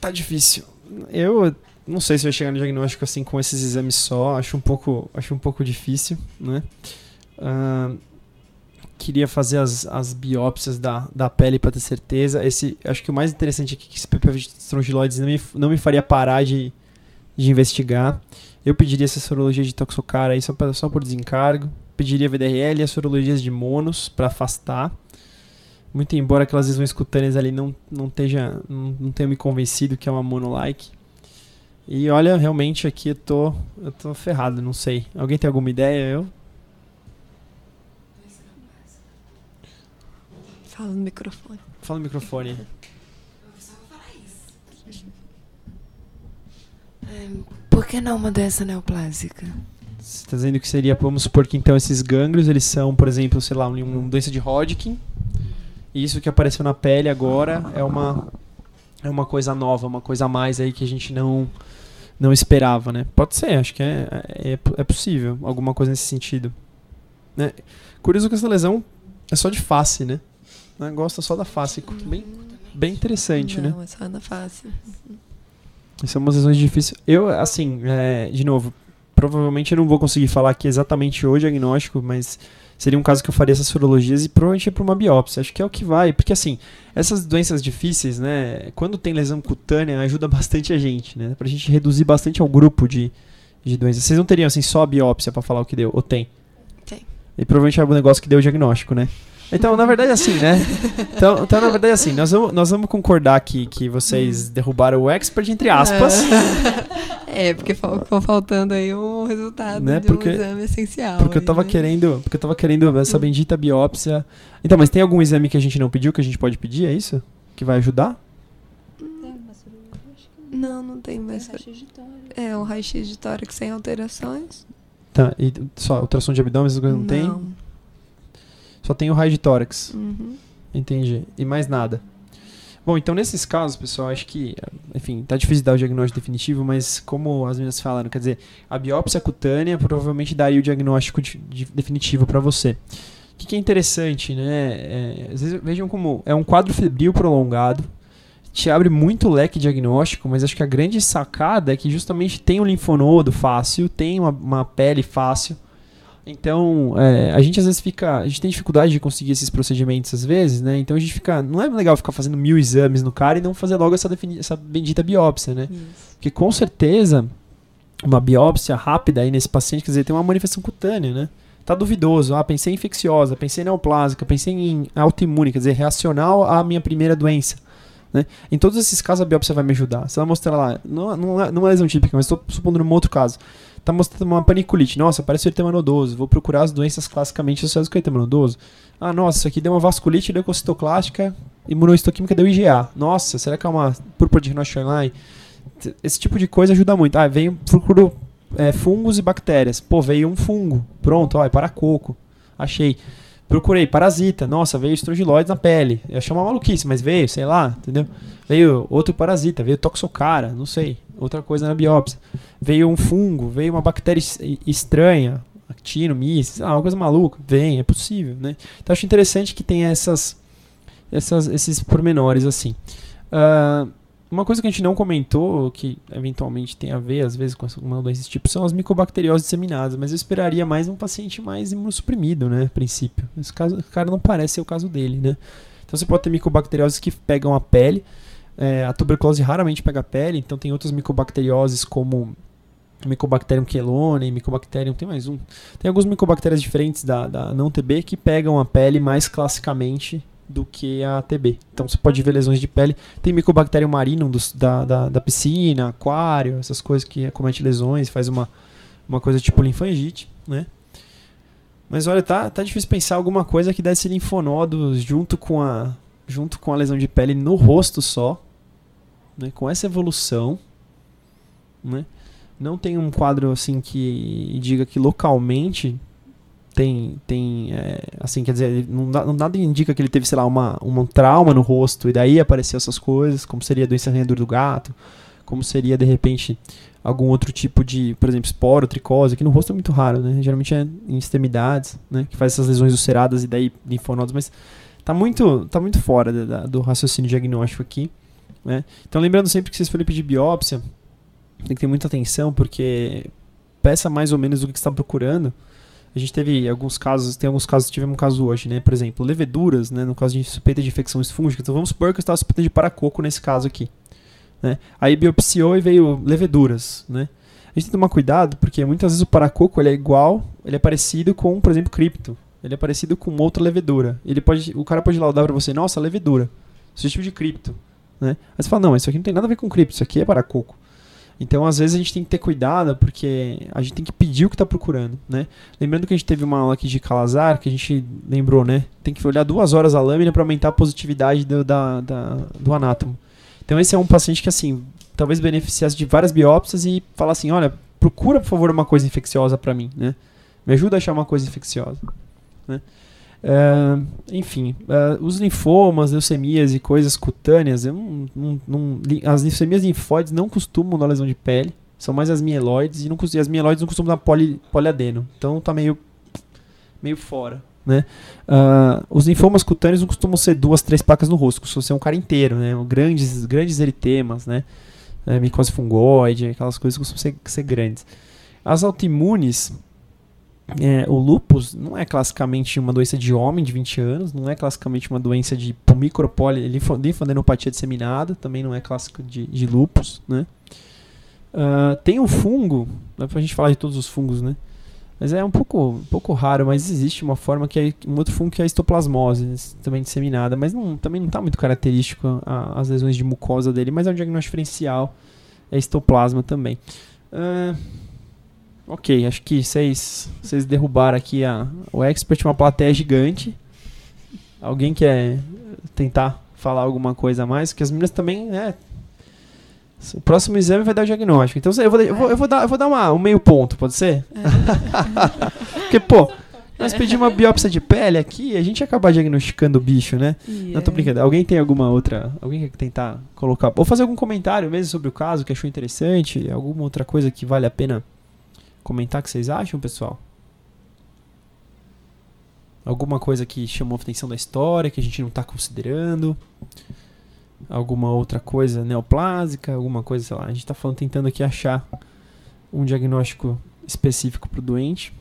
Tá difícil. Eu não sei se vai chegar no diagnóstico assim com esses exames só. Acho um pouco, acho um pouco difícil, né? Ahn, queria fazer as, as biópsias da, da pele para ter certeza. Esse, acho que o mais interessante aqui é que esse PPV de estrongiloides não me, não me faria parar de, de investigar. Eu pediria essa sorologia de toxocara aí só, pra, só por desencargo. Pediria VDRL e as sorologias de monos para afastar. Muito embora aquelas lesões cutâneas ali não, não, esteja, não, não tenha me convencido que é uma monolike. E olha, realmente aqui eu tô, eu tô ferrado, não sei. Alguém tem alguma ideia? Eu? Fala no microfone. Fala no microfone. Por que não uma doença neoplásica? Você está dizendo que seria, vamos supor que então esses gânglios, eles são, por exemplo, sei lá, um- uma doença de Hodgkin. Isso que apareceu na pele agora é uma é uma coisa nova, uma coisa a mais aí que a gente não não esperava, né? Pode ser, acho que é, é, é possível, alguma coisa nesse sentido. Né? Curioso que essa lesão é só de face, né? Né? Gosta só da face, bem, bem interessante, né? Não, é só na face. São umas lesões difíceis. Eu, assim, é, de novo, provavelmente eu não vou conseguir falar aqui exatamente o diagnóstico, mas seria um caso que eu faria essas sorologias e provavelmente para uma biópsia. Acho que é o que vai, porque assim, essas doenças difíceis, né, quando tem lesão cutânea, ajuda *laughs* bastante a gente, né, pra gente reduzir bastante ao grupo de, de doenças. Vocês não teriam, assim, só a biópsia para falar o que deu, ou tem? Tem. E provavelmente é o negócio que deu o diagnóstico, né? Então, na verdade, é assim, né? *laughs* Então, então na verdade, é assim, nós vamos, nós vamos concordar que, que vocês derrubaram o expert, entre aspas. *laughs* É, porque fal- ficou faltando aí um resultado Né, de porque- um exame essencial. Porque eu aí, tava né? querendo. Porque eu tava querendo essa bendita biópsia. Então, mas tem algum exame que a gente não pediu que a gente pode pedir, é isso? Que vai ajudar? Não, não tem mais. É, um raio-x de tórax sem alterações. Tá, e só ultrassom de abdômen, coisas não, tem? Só tem o raio de tórax. Uhum. Entendi. E mais nada. Bom, então nesses casos, pessoal, acho que, enfim, tá difícil dar o diagnóstico definitivo, mas como as meninas falaram, quer dizer, a biópsia cutânea provavelmente daria o diagnóstico de- de- definitivo para você. O que, que é interessante, né? É, às vezes, vejam como é um quadro febril prolongado, te abre muito leque diagnóstico, mas acho que a grande sacada é que justamente tem um linfonodo fácil, tem uma, uma pele fácil. Então, é, a gente às vezes fica. A gente tem dificuldade de conseguir esses procedimentos às vezes, né? Então a gente fica. Não é legal ficar fazendo mil exames no cara e não fazer logo essa, defini- essa bendita biópsia, né? Isso. Porque com certeza, uma biópsia rápida aí nesse paciente, quer dizer, tem uma manifestação cutânea, né? Tá duvidoso. Ah, pensei em infecciosa, pensei em neoplásica, pensei em autoimune, quer dizer, reacional à minha primeira doença. Né? Em todos esses casos, a biópsia vai me ajudar. Se ela mostrar lá, não, não, é, não é lesão típica, mas estou supondo num outro caso. Tá mostrando uma paniculite. Nossa, parece o eritema nodoso. Vou procurar as doenças classicamente associadas com o eritema nodoso. Ah, nossa, isso aqui deu uma vasculite leucocitoclástica, imunohistoquímica deu IgA. Nossa, será que é uma púrpura de Rinoy Esse tipo de coisa ajuda muito. Ah, veio procuro é, fungos e bactérias. Pô, veio um fungo. Pronto, ó, é paracoco. Achei. Procurei parasita. Nossa, veio estrongiloides na pele. Eu achei uma maluquice, mas veio, sei lá, entendeu? Veio outro parasita, veio toxocara, não sei. Outra coisa na biópsia. Veio um fungo, veio uma bactéria es- estranha, actino, mis, ah, uma coisa maluca. Vem, é possível, né? Então acho interessante que tenha essas, essas, esses pormenores assim. Ah, uma coisa que a gente não comentou, que eventualmente tem a ver, às vezes, com essa- uma doença desse tipo, são as micobacterioses disseminadas. Mas eu esperaria mais um paciente mais imunossuprimido, né? A princípio. Esse caso, o cara não parece ser o caso dele, né? Então você pode ter micobacterioses que pegam a pele. É, a tuberculose raramente pega a pele, então tem outras micobacterioses como Mycobacterium quelone, Mycobacterium, tem mais um. Tem alguns micobactérias diferentes da, da não TB que pegam a pele mais classicamente do que a TB. Então você pode ver lesões de pele. Tem Mycobacterium marinum dos, da, da, da, piscina, aquário, essas coisas que acomete lesões, faz uma, uma coisa tipo linfangite, né? Mas olha, tá, tá difícil pensar alguma coisa que desse linfonodos junto com a junto com a lesão de pele no rosto só, né? Com essa evolução, né? Não tem um quadro assim que diga que localmente tem, tem é, assim, quer dizer, não, não, nada indica que ele teve, sei lá, uma, um trauma no rosto e daí apareceu essas coisas, como seria a doença arranhadora do gato, como seria, de repente, algum outro tipo de, por exemplo, esporo, tricose, que no rosto é muito raro, né? Geralmente é em extremidades, né? Que faz essas lesões ulceradas e daí linfonodos, mas tá muito, tá muito fora da, da, do raciocínio diagnóstico aqui, né? Então lembrando sempre que vocês forem pedir biópsia, tem que ter muita atenção, porque peça mais ou menos o que está procurando. A gente teve alguns casos, tem alguns casos, tivemos um caso hoje, né? Por exemplo, leveduras, né? No caso de suspeita de infecções fúngicas. Então vamos supor que eu estava suspeita de paracoco nesse caso aqui. Né? Aí biopsiou e veio leveduras, né? A gente tem que tomar cuidado, porque muitas vezes o paracoco ele é igual, ele é parecido com, por exemplo, cripto. Ele é parecido com outra levedura. Ele pode, o cara pode laudar para você, nossa, levedura, sugestivo de cripto. Né? Aí você fala, não, isso aqui não tem nada a ver com cripto, isso aqui é paracoco. Então, às vezes, a gente tem que ter cuidado, porque a gente tem que pedir o que está procurando, né? Lembrando que a gente teve uma aula aqui de Calazar, que a gente lembrou, né? Tem que olhar duas horas a lâmina para aumentar a positividade do, da, da, do anátomo. Então, esse é um paciente que, assim, talvez beneficiasse de várias biópsias e falar assim, olha, procura, por favor, uma coisa infecciosa para mim, né? Me ajuda a achar uma coisa infecciosa, né? Uh, enfim, uh, os linfomas, leucemias e coisas cutâneas, não, não, não, as leucemias linfóides não costumam dar lesão de pele, são mais as mieloides, e, não, e as mieloides não costumam dar poli, poliadeno, então tá meio, meio fora. Né? Uh, os linfomas cutâneos não costumam ser duas, três placas no rosto, costumam ser um cara inteiro, né? grandes, grandes eritemas, né? É, micose fungoide, aquelas coisas costumam ser, ser grandes. As autoimunes, é, o lupus não é classicamente uma doença de homem de 20 anos, não é classicamente uma doença de micropoli, linfadenopatia disseminada, também não é clássico de, de lupus, né? Uh, tem um fungo, dá pra gente falar de todos os fungos, né? Mas é um pouco, um pouco raro, mas existe uma forma que é um outro fungo que é a histoplasmose, também disseminada, mas não, também não está muito característico a, as lesões de mucosa dele, mas é um diagnóstico diferencial, é histoplasma também. Uh, Ok, acho que vocês, vocês derrubaram aqui a, o expert, uma plateia gigante. Alguém quer tentar falar alguma coisa a mais? Que as meninas também, né? O próximo exame vai dar o diagnóstico. Então eu vou, eu vou, eu vou dar, eu vou dar uma, um meio ponto, pode ser? É. *laughs* Porque, pô, nós pedimos uma biópsia de pele aqui a gente ia acabar diagnosticando o bicho, né? Yeah. Não tô brincando. Alguém tem alguma outra. Alguém quer tentar colocar. Ou fazer algum comentário mesmo sobre o caso que achou interessante? Alguma outra coisa que vale a pena comentar o que vocês acham, pessoal? Alguma coisa que chamou a atenção da história, que a gente não está considerando? Alguma outra coisa neoplásica? Alguma coisa, sei lá. A gente está falando, tentando aqui achar um diagnóstico específico para o doente.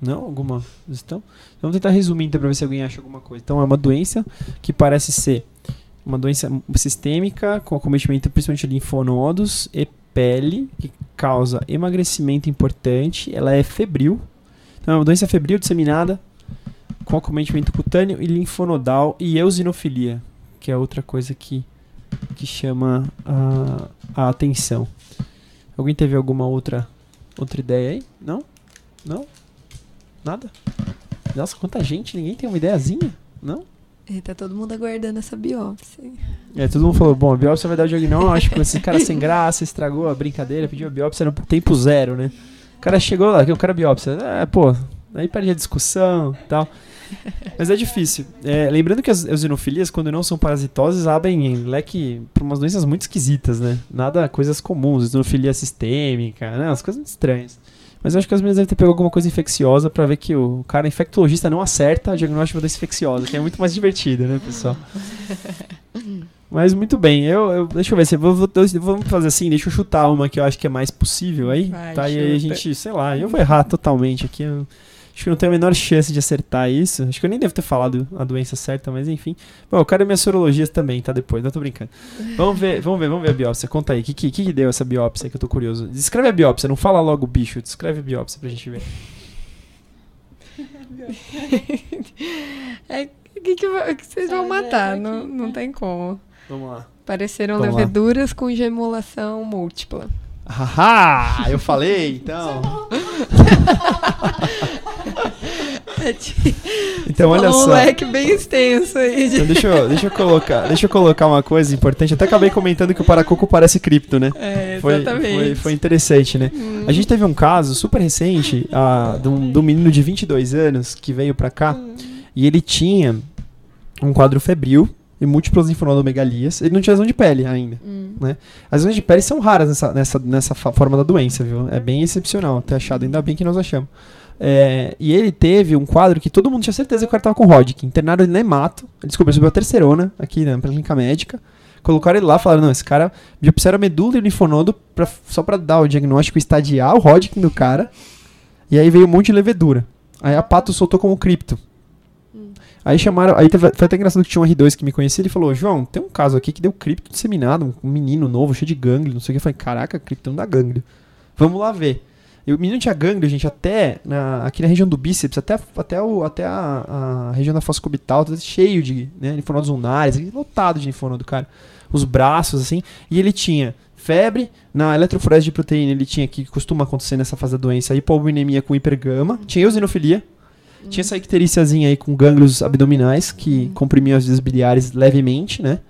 Não? Alguma sugestão? Vamos tentar resumir então para ver se alguém acha alguma coisa. Então é uma doença que parece ser uma doença sistêmica com acometimento principalmente de linfonodos e pele, que causa emagrecimento importante, ela é febril. Então, é uma doença febril disseminada com acometimento cutâneo e linfonodal e eosinofilia, que é outra coisa que, que chama a, a atenção. Alguém teve alguma outra, outra ideia aí? Não? Não? Nada? Nossa, quanta gente, ninguém tem uma ideiazinha? Não? E tá todo mundo aguardando essa biópsia. É, todo mundo falou, bom, a biópsia vai dar o diagnóstico, esse cara sem *laughs* graça, estragou a brincadeira, pediu a biópsia no tempo zero, né? O cara chegou lá, que o cara biópsia, é, pô, aí perde a discussão e tal. Mas é difícil. É, lembrando que as eosinofilias, quando não são parasitoses, abrem leque para umas doenças muito esquisitas, né? Nada, coisas comuns, eosinofilia sistêmica, né? As coisas muito estranhas. Mas eu acho que as meninas devem ter pegado alguma coisa infecciosa para ver que o cara infectologista não acerta a diagnóstico da doença infecciosa, que é muito mais divertido, né, pessoal? *laughs* Mas muito bem, eu, eu deixa eu ver, se vou, vou, vamos fazer assim, deixa eu chutar uma que eu acho que é mais possível aí, Vai, tá? E aí a gente, sei lá, eu vou errar totalmente aqui. Eu, Acho que não tenho a menor chance de acertar isso. Acho que eu nem devo ter falado a doença certa, mas enfim. Bom, eu quero minhas sorologias também, tá? Depois, não tô brincando. Vamos ver, vamos ver, vamos ver a biópsia. Conta aí, o que, que, que deu essa biópsia que eu tô curioso? Descreve a biópsia, não fala logo o bicho, descreve a biópsia pra gente ver. *laughs* É, o que, que, que vocês vão matar? aberto Não, não tem como. Vamos lá. Pareceram Vamos lá. leveduras com gemulação múltipla. Haha, eu falei, então. *laughs* Então olha um só. leque bem extenso aí. de- Então deixa eu, deixa eu colocar, deixa eu colocar uma coisa importante. Até acabei comentando que o paracoco parece cripto, né? É, Foi, exatamente. foi, foi interessante, né? Hum. A gente teve um caso super recente ah, de, um, de um menino de 22 anos que veio pra cá e ele tinha um quadro febril e múltiplas linfonodomegalias. Ele não tinha lesão de pele ainda. Hum. As lesões de pele são raras nessa, nessa, nessa forma da doença, viu? É bem excepcional ter achado, ainda bem que nós achamos. É, e ele teve um quadro que todo mundo tinha certeza que o cara tava com Hodgkin. Internaram ele na hemato, ele descobriu sobre a terceirona aqui na clínica médica. Colocaram ele lá, falaram, não, esse cara biopsiaram a medula e o linfonodo pra, só pra dar o diagnóstico e estadiar o Hodgkin do cara. E aí veio um monte de levedura. Aí a Pato soltou como cripto. Aí chamaram. Aí teve- foi até engraçado que tinha um R2 que me conhecia. Ele falou: João, tem um caso aqui que deu cripto disseminado. Um menino novo, cheio de gânglio, não sei o que. Eu falei: Caraca, cripto não dá gânglio. Vamos lá ver. E o menino tinha gânglio, gente, até na- aqui na região do bíceps, até, até, o, até a, a região da fossa cubital, cheio de né, linfonodos aqui, lotado de linfonodo, cara. Os braços, assim. E ele tinha febre, na eletroforese de proteína ele tinha, que costuma acontecer nessa fase da doença, hipoalbuminemia com hipergama, tinha eosinofilia, tinha essa icteríciazinha aí com gânglios abdominais que comprimiam as vias biliares levemente, né?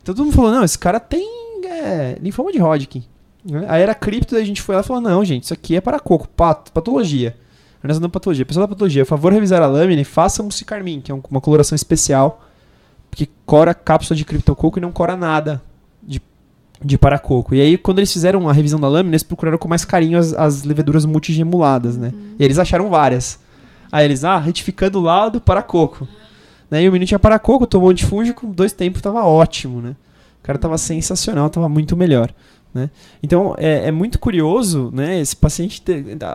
Então todo mundo falou, não, esse cara tem é, linfoma de Hodgkin. Né? Aí era cripto, a gente foi lá e falou, não, gente, isso aqui é para coco, pat patologia. Nós andamos patologia. Pessoal da patologia, por favor, revisar a lâmina e faça um cicarmin, que é um- uma coloração especial, que cora cápsula de criptococo e não cora nada de, de paracoco. E aí, quando eles fizeram a revisão da lâmina, eles procuraram com mais carinho as, as leveduras multigemuladas, né? E eles acharam várias. Aí eles, ah, retificando lá do paracoco. Né? E o menino tinha paracoco, tomou antifúngico, dois tempos, tava ótimo, né? O cara tava sensacional, tava muito melhor. Né? Então é, é muito curioso, né? Esse paciente.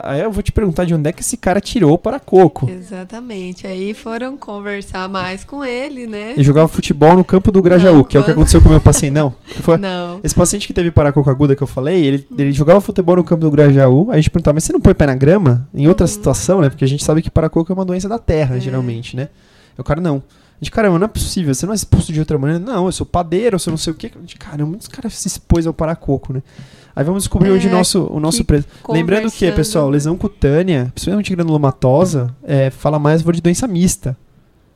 Aí eu vou te perguntar de onde é que esse cara tirou o paracoco. Exatamente. Aí foram conversar mais com ele, né? Ele jogava futebol no campo do Grajaú, Não, que é o que quando- aconteceu com o meu paciente. Não. *laughs* Foi, Não. Esse paciente que teve paracoco aguda que eu falei, ele, ele jogava futebol no campo do Grajaú, aí a gente perguntava, mas você não põe pé na grama? Em outra situação, né? Porque a gente sabe que paracoco é uma doença da terra, É. geralmente, né? O cara, não. Gente, caramba, não é possível, você não é exposto de outra maneira. Não, eu sou padeiro, eu sou não sei o quê. Gente, caramba, esse cara se expôs ao paracoco, né? Aí vamos descobrir É, onde o nosso, o nosso que preso. Lembrando que, pessoal, lesão cutânea, principalmente granulomatosa, é, fala mais de doença mista.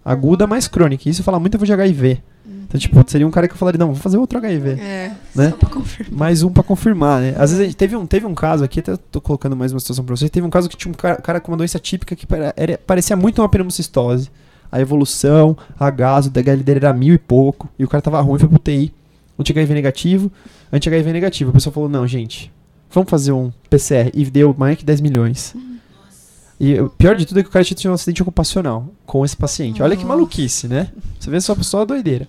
Aguda mais crônica. Isso fala muito de HIV. Então, tipo, seria um cara que eu falaria, não, vou fazer outro HIV É, né? só pra confirmar. mais um pra confirmar, né? Às vezes a gente teve um, teve um caso aqui, até tô colocando mais uma situação pra vocês. Teve um caso que tinha um cara, cara com uma doença típica que era- parecia muito uma pneumocistose. A evolução, a gás, o DHL dele era mil e pouco. E o cara tava ruim, foi pro TI. Anti-HIV negativo, anti-HIV negativo. A pessoa falou: não, gente, vamos fazer um PCR. E deu mais que 10 milhões. E o pior de tudo é que o cara tinha um acidente ocupacional com esse paciente. Olha que maluquice, né? Você vê só só a doideira.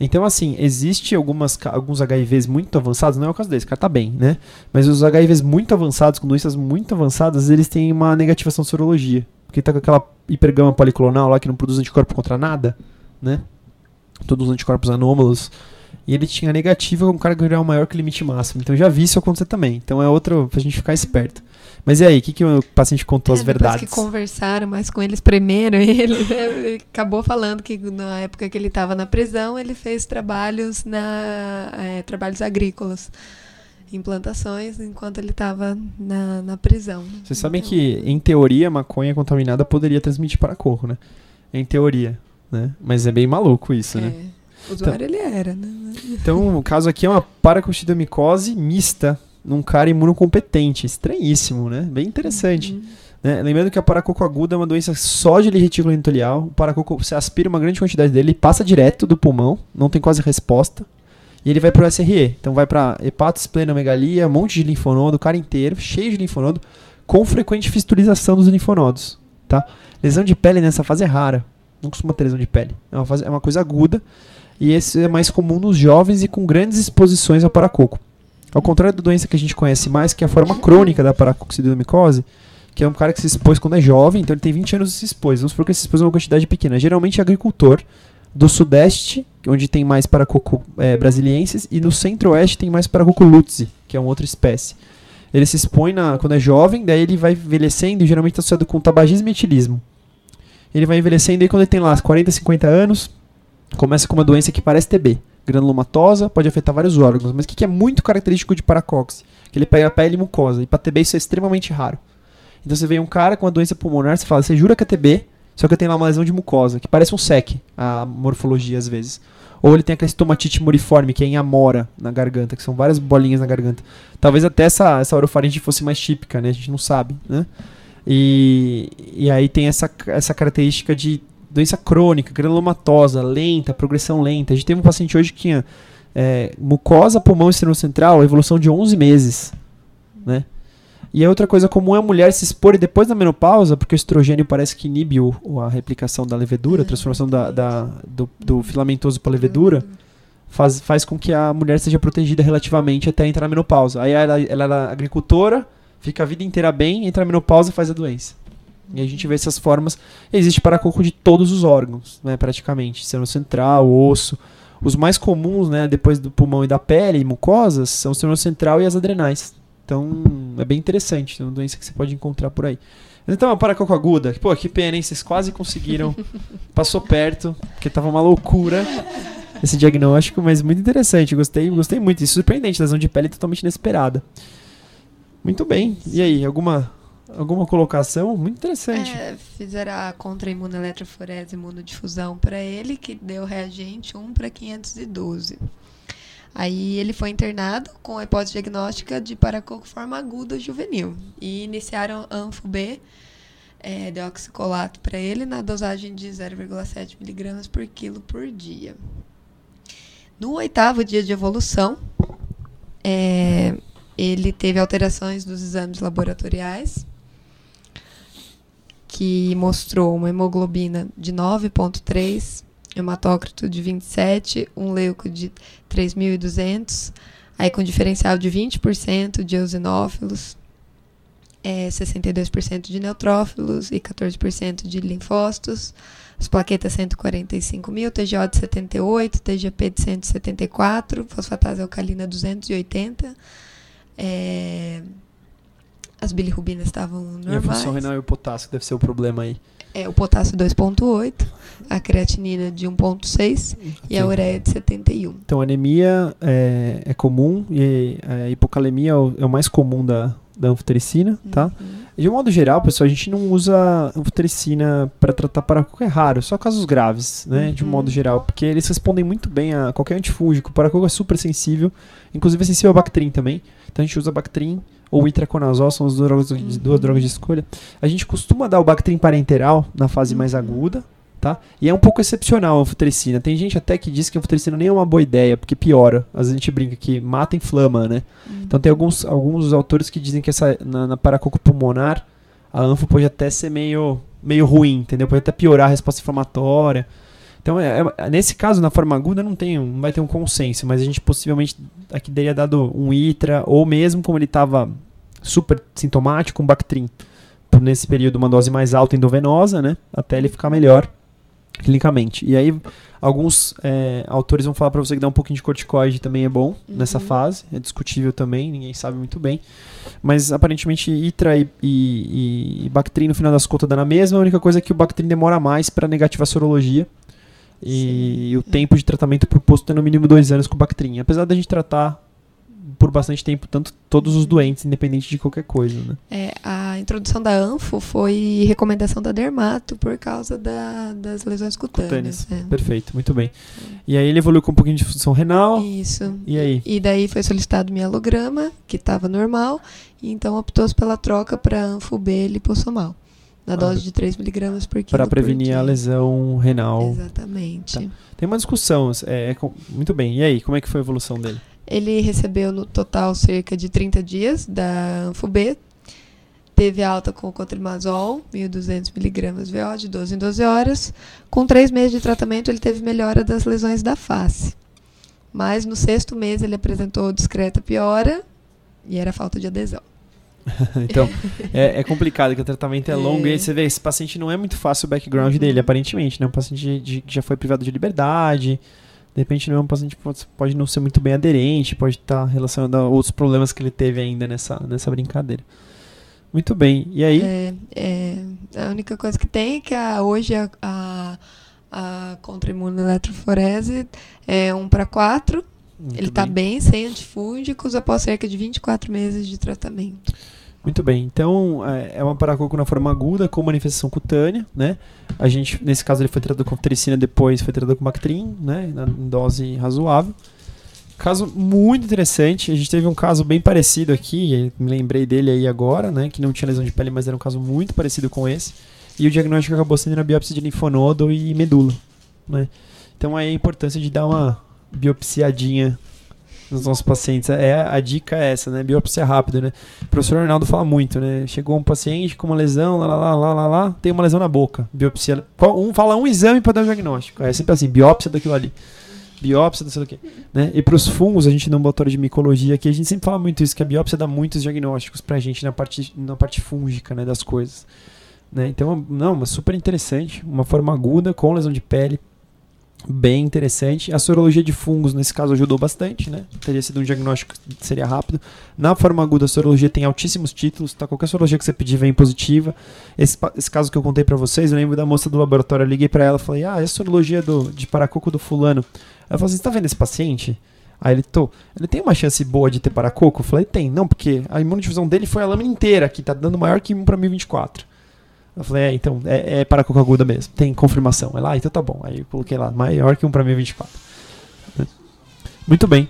Então, assim, existe algumas, alguns HIVs muito avançados, não é o caso desse, o cara tá bem, né? Mas os HIVs muito avançados, com doenças muito avançadas, eles têm uma negativação de sorologia. Porque tá com aquela hipergama policlonal lá que não produz anticorpo contra nada, né? Todos os anticorpos anômalos. E ele tinha negativa com cara que maior que o limite máximo. Então eu já vi isso acontecer também. Então é outro pra gente ficar esperto. Mas e aí, o que, que o paciente contou as É, depois verdades? que conversaram mais com eles, *laughs* ele, né? Ele acabou falando que na época que ele estava na prisão, ele fez trabalhos na é, trabalhos agrícolas, implantações, enquanto ele estava na, na prisão. Vocês sabem Então, que, em teoria, maconha contaminada poderia transmitir para coco, né? Em teoria, né? Mas é bem maluco isso, né? é, usuário ele era, né? *laughs* Então, o caso aqui é uma paracostidomicose mista num cara imunocompetente. Estranhíssimo, né? Bem interessante. Uhum. né? Lembrando que a paracoco aguda é uma doença só de retículo endotelial. O paracoco, você aspira uma grande quantidade dele, ele passa direto do pulmão, não tem quase resposta. E ele vai pro SRE. Então vai pra hepatosplenomegalia, um monte de linfonodo, o cara inteiro, cheio de linfonodo, com frequente fistulização dos linfonodos, tá? Lesão de pele nessa fase é rara. Não costuma ter lesão de pele. É uma, fase, é uma coisa aguda. E esse é mais comum nos jovens e com grandes exposições ao paracoco. Ao contrário da doença que a gente conhece mais, que é a forma crônica da paracoccidomicose, que é um cara que se expôs quando é jovem, então ele tem 20 anos e se expôs. Vamos supor que ele se expôs uma quantidade pequena. Geralmente é agricultor do sudeste, onde tem mais paracoco é, brasilienses, e no centro-oeste tem mais paracoco lutzi, que é uma outra espécie. Ele se expõe na, quando é jovem, daí ele vai envelhecendo, e geralmente está associado com tabagismo e etilismo. Ele vai envelhecendo e quando ele tem lá 40, 50 anos, começa com uma doença que parece TB. Granulomatosa, pode afetar vários órgãos. Mas o que, que é muito característico de paracoxe? Que ele pega a pele e mucosa. E para TB isso é extremamente raro. Então você vê um cara com uma doença pulmonar, você fala, você jura que é TB, só que tem lá uma lesão de mucosa, que parece um sec, a morfologia às vezes. Ou ele tem aquela estomatite muriforme, que é em amora na garganta, que são várias bolinhas na garganta. Talvez até essa, essa orofaringe fosse mais típica, né? A gente não sabe, né? E, e aí tem essa, essa característica de doença crônica, granulomatosa, lenta, progressão lenta. A gente teve um paciente hoje que tinha é, mucosa, pulmão externo central, evolução de 11 meses, né? E a outra coisa comum é a mulher se expor depois da menopausa, porque o estrogênio parece que inibe o, a replicação da levedura, a transformação da, da do, do, filamentoso para levedura, faz, faz com que a mulher seja protegida relativamente até entrar na menopausa. Aí ela, ela é agricultora, fica a vida inteira bem, entra na menopausa faz a doença. E a gente vê essas formas. Existe paracoco de todos os órgãos, né, praticamente. Célula central, osso. Os mais comuns, né, depois do pulmão e da pele, mucosas, são o célula central e as adrenais. Então, é bem interessante. É uma doença que você pode encontrar por aí. Então, a paracoco aguda. Pô, que pena, hein? Vocês quase conseguiram. *laughs* Passou perto, porque tava uma loucura esse diagnóstico, mas muito interessante. Gostei, gostei muito. E surpreendente, lesão de pele totalmente inesperada. Muito bem. E aí, alguma alguma colocação? Muito interessante. É, fizeram a contra-imunoeletroforese imunodifusão para ele, que deu reagente 1 para 512. Aí ele foi internado com a hipótese diagnóstica de paracocoforma aguda juvenil. E iniciaram ANFO-B, é, deoxicolato para ele, na dosagem de 0,7 miligramas por quilo por dia. No oitavo dia de evolução, é, ele teve alterações dos exames laboratoriais, que mostrou uma hemoglobina de 9,3 hematócrito de 27, um leuco de 3.200, aí com diferencial de 20% de eosinófilos, é, 62% de neutrófilos e 14% de linfócitos, as plaquetas 145 mil, TGO de 78, TGP de 174, fosfatase alcalina 280, é, as bilirrubinas estavam normais. E a função renal e o potássio deve ser o problema aí. É, o potássio 2.8, a creatinina de 1.6 e a ureia de 71. Então, anemia é, é comum e a hipocalemia é o, é mais comum da, da anfotericina, tá? Uhum. De um modo geral, pessoal, a gente não usa anfotericina para tratar para qualquer raro, só casos graves, né? De um Uhum. modo geral, porque eles respondem muito bem a qualquer antifúngico. O paracoco é super sensível, inclusive é sensível a Bactrim também. Então a gente usa Bactrim ou itraconazol, são as duas drogas, de, duas drogas de escolha. A gente costuma dar o Bactrim parenteral na fase mais aguda, tá? E é um pouco excepcional a anfotericina. Tem gente até que diz que a anfotericina nem é uma boa ideia, porque piora. Às vezes a gente brinca que mata e inflama, né? Então tem alguns, alguns autores que dizem que essa, na, na paracoco pulmonar, a anfo pode até ser meio, meio ruim, entendeu? Pode até piorar a resposta inflamatória. Então, é, é- nesse caso, na forma aguda, não, tem, não vai ter um consenso, mas a gente possivelmente aqui teria dado um ITRA, ou mesmo como ele estava super sintomático, um Bactrim. Por nesse período, uma dose mais alta endovenosa, né? Até ele ficar melhor clinicamente. E aí, alguns é, autores vão falar para você que dar um pouquinho de corticoide também é bom nessa Uhum. fase. É discutível também, ninguém sabe muito bem. Mas aparentemente ITRA e, e, e Bactrim no final das contas dá na mesma. A única coisa é que o Bactrim demora mais para negativar a sorologia. E, o tempo de tratamento proposto é no mínimo dois anos com Bactrim. Apesar da gente tratar por bastante tempo tanto todos os doentes, independente de qualquer coisa, né? É, a introdução da ANFO foi recomendação da Dermato por causa da- das lesões cutâneas. Cutâneas. é. Perfeito, muito bem. E aí ele evoluiu com um pouquinho de função renal. Isso. E aí? E daí foi solicitado mielograma, que estava normal, e então optou-se pela troca para ANFO-B lipossomal, na Ah. dose de 3mg por quilo Para prevenir a lesão renal. Exatamente. Tá. Tem uma discussão. É, é muito bem. E aí, como é que foi a evolução dele? Ele recebeu no total cerca de 30 dias da ANFO-B, teve alta com o cotrimazol, 1.200mg VO, de 12 em 12 horas. Com três meses de tratamento, ele teve melhora das lesões da face. Mas no sexto mês, ele apresentou discreta piora e era falta de adesão. *laughs* então, é, é complicado, que o tratamento é longo e É. aí você vê, esse paciente não é muito fácil o background dele, aparentemente, né? Um paciente de- que já foi privado de liberdade, de repente não é um paciente que pode, pode não ser muito bem aderente, pode estar relacionado a outros problemas que ele teve ainda nessa, nessa brincadeira. Muito bem, e aí? É, é, a única coisa que tem é que a- hoje a, a, a contra-imunoeletroforese é 1 para 4. Muito Ele está bem. bem, sem antifúngicos, após cerca de 24 meses de tratamento. Muito bem. Então, é é uma paracoco na forma aguda com manifestação cutânea, né? A gente, nesse caso, ele foi tratado com tricina, depois foi tratado com Bactrim, né? Em dose razoável. Caso muito interessante. A gente teve um caso bem parecido aqui, me lembrei dele aí agora, né? Que não tinha lesão de pele, mas era um caso muito parecido com esse. E o diagnóstico acabou sendo na biópsia de linfonodo e medula, né? Então aí a importância de dar uma biopsiadinha nos nossos pacientes. É, a dica é essa, né? Biopsia rápida, né? O professor Arnaldo fala muito, né? Chegou um paciente com uma lesão, lá, lá, lá, lá, lá, tem uma lesão na boca. Biopsia. Qual- Um fala um exame para dar o diagnóstico. É sempre assim, biópsia daquilo ali. Biópsia, não sei o quê. Né? E para os fungos, a gente no ambulatório de micologia aqui, a gente sempre fala muito isso, que a biópsia dá muitos diagnósticos pra gente na parte, na parte fúngica, né, das coisas. Né? Então, não, mas super interessante. Uma forma aguda, com lesão de pele, bem interessante. A sorologia de fungos, nesse caso, ajudou bastante, né? Teria sido um diagnóstico que seria rápido. Na forma aguda, a sorologia tem altíssimos títulos, tá? Qualquer sorologia que você pedir vem positiva. Esse, esse caso que eu contei pra vocês, eu lembro da moça do laboratório, eu liguei pra ela falei, ah, essa sorologia do, de paracoco do fulano. Ela falou assim, você tá vendo esse paciente? Aí ele, tô, ele tem uma chance boa de ter paracoco? Eu falei, tem. Não, porque a imunodifusão dele foi a lâmina inteira, que tá dando maior que 1 pra 1024. Eu falei, é, então, é, é paracoco aguda mesmo. Tem confirmação. Ela, ah, então tá bom. Aí eu coloquei lá, maior que 1 pra 1024. Muito bem.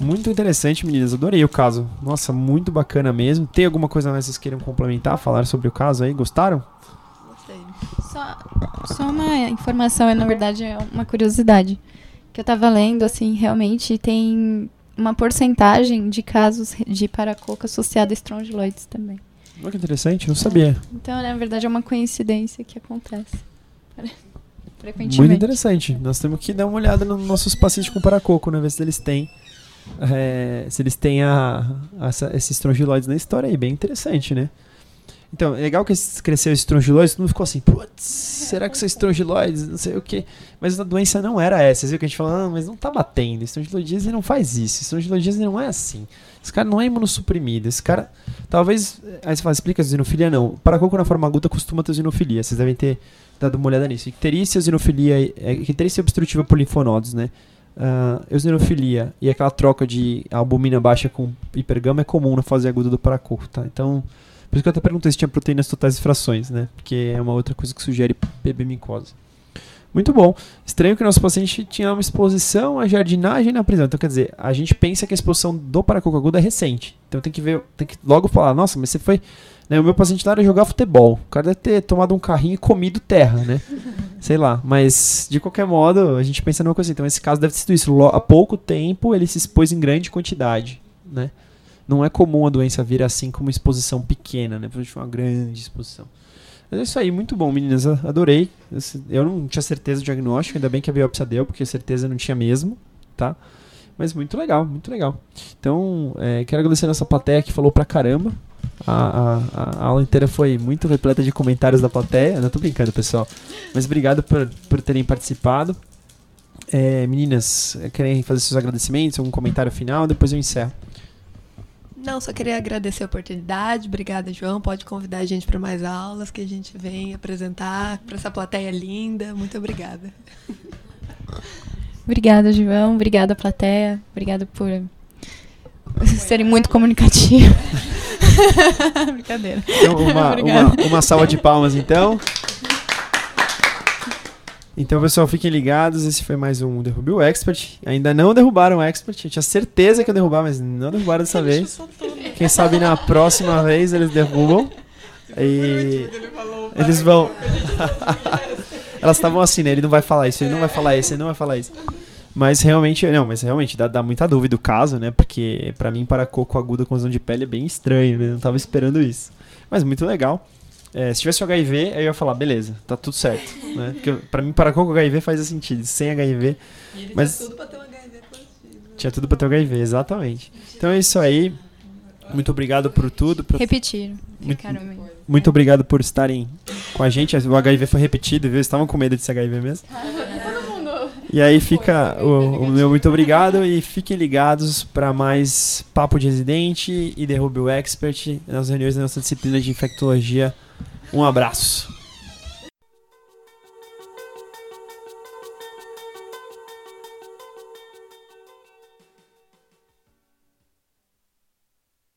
Muito interessante, meninas. Adorei o caso. Nossa, muito bacana mesmo. Tem alguma coisa mais que vocês queiram complementar? Falar sobre o caso aí? Gostaram? Gostei. Só, só uma informação, é, na verdade é uma curiosidade. Que eu tava lendo, assim, realmente tem uma porcentagem de casos de paracoco associado a estrongiloides também. Olha que interessante, não sabia. Então, na verdade, é uma coincidência que acontece. *laughs* Frequentemente. Muito interessante. Nós temos que dar uma olhada nos nossos pacientes com paracoco, né? Ver se eles têm. é, se eles têm a, a- esses estrongiloides na história aí. Bem interessante, né? Então, é legal que cresceu esses estrongiloides, todo mundo ficou assim, putz, será que são estrongiloides? Não sei o quê. Mas a doença não era essa. Vocês viram que a gente falou, ah, mas não tá batendo. Estrongiloidíase não faz isso. Estrongiloidíase não é assim. Esse cara não é imunossuprimido. Esse cara, talvez. Aí você fala, explica a eosinofilia? Não. Paracoco na forma aguda costuma ter eosinofilia. Vocês devem ter dado uma olhada nisso. Icterícia, eosinofilia, é, icterícia obstrutiva por linfonodos, né? Uh, eosinofilia e aquela troca de albumina baixa com hipergama é comum na fase aguda do paracoco, tá? Então, por isso que eu até perguntei se tinha proteínas totais e frações, né? Porque é uma outra coisa que sugere PB-micose. Muito bom. Estranho que o nosso paciente tinha uma exposição à jardinagem na prisão. Então, quer dizer, a gente pensa que a exposição do paracoco agudo é recente. Então tem que ver, tem que logo falar, nossa, mas você foi. Né, o meu paciente lá era jogar futebol. O cara deve ter tomado um carrinho e comido terra, né? *laughs* Sei lá. Mas, de qualquer modo, a gente pensa numa coisa assim. Então, esse caso deve ter sido isso. Há pouco tempo ele se expôs em grande quantidade, né? Não é comum a doença vir assim com uma exposição pequena, né? Principalmente uma grande exposição. Mas é isso aí, muito bom, meninas. Adorei. Eu não tinha certeza do diagnóstico, ainda bem que a biópsia deu, porque certeza não tinha mesmo, tá? Mas muito legal, muito legal. Então, é, quero agradecer a nossa plateia que falou pra caramba. A, a- a aula inteira foi muito repleta de comentários da plateia. Não tô brincando, pessoal. Mas obrigado por, por terem participado. É, meninas, querem fazer seus agradecimentos, algum comentário final? Depois eu encerro. Não, só queria agradecer a oportunidade. Obrigada, João. Pode convidar a gente para mais aulas que a gente vem apresentar para essa plateia linda. Muito obrigada. Obrigada, João. Obrigada, plateia. Obrigada por serem muito comunicativos. *laughs* Brincadeira. Então, uma, uma, uma salva de palmas, então. Então, pessoal, fiquem ligados. Esse foi mais um Derrube o Expert. Ainda não derrubaram o Expert. Eu tinha certeza que ia derrubar, mas não derrubaram dessa vez. Quem sabe na próxima vez eles derrubam. E eles vão. Elas estavam assim, né? Ele não vai falar isso, ele não vai falar isso, ele não vai falar isso. Mas realmente, não, mas realmente dá, dá muita dúvida o caso, né? Porque pra mim, para coco aguda com lesão de pele é bem estranho, né? Não tava esperando isso. Mas muito legal. É, se tivesse o HIV, aí eu ia falar, beleza, tá tudo certo. Né? Porque pra mim, para coco HIV faz sentido. Sem HIV, Mas- tudo para ter um HIV positivo. tinha tudo pra ter o HIV, exatamente. Então é isso aí. Muito obrigado por tudo. por- Repetiram. Muito-. Muito obrigado por estarem com a gente. O HIV foi repetido, viu? Eles estavam com medo de ser HIV mesmo. E aí fica o, o meu muito obrigado e fiquem ligados para mais Papo de Residente e Derrube o Expert nas reuniões da nossa disciplina de infectologia. Um abraço.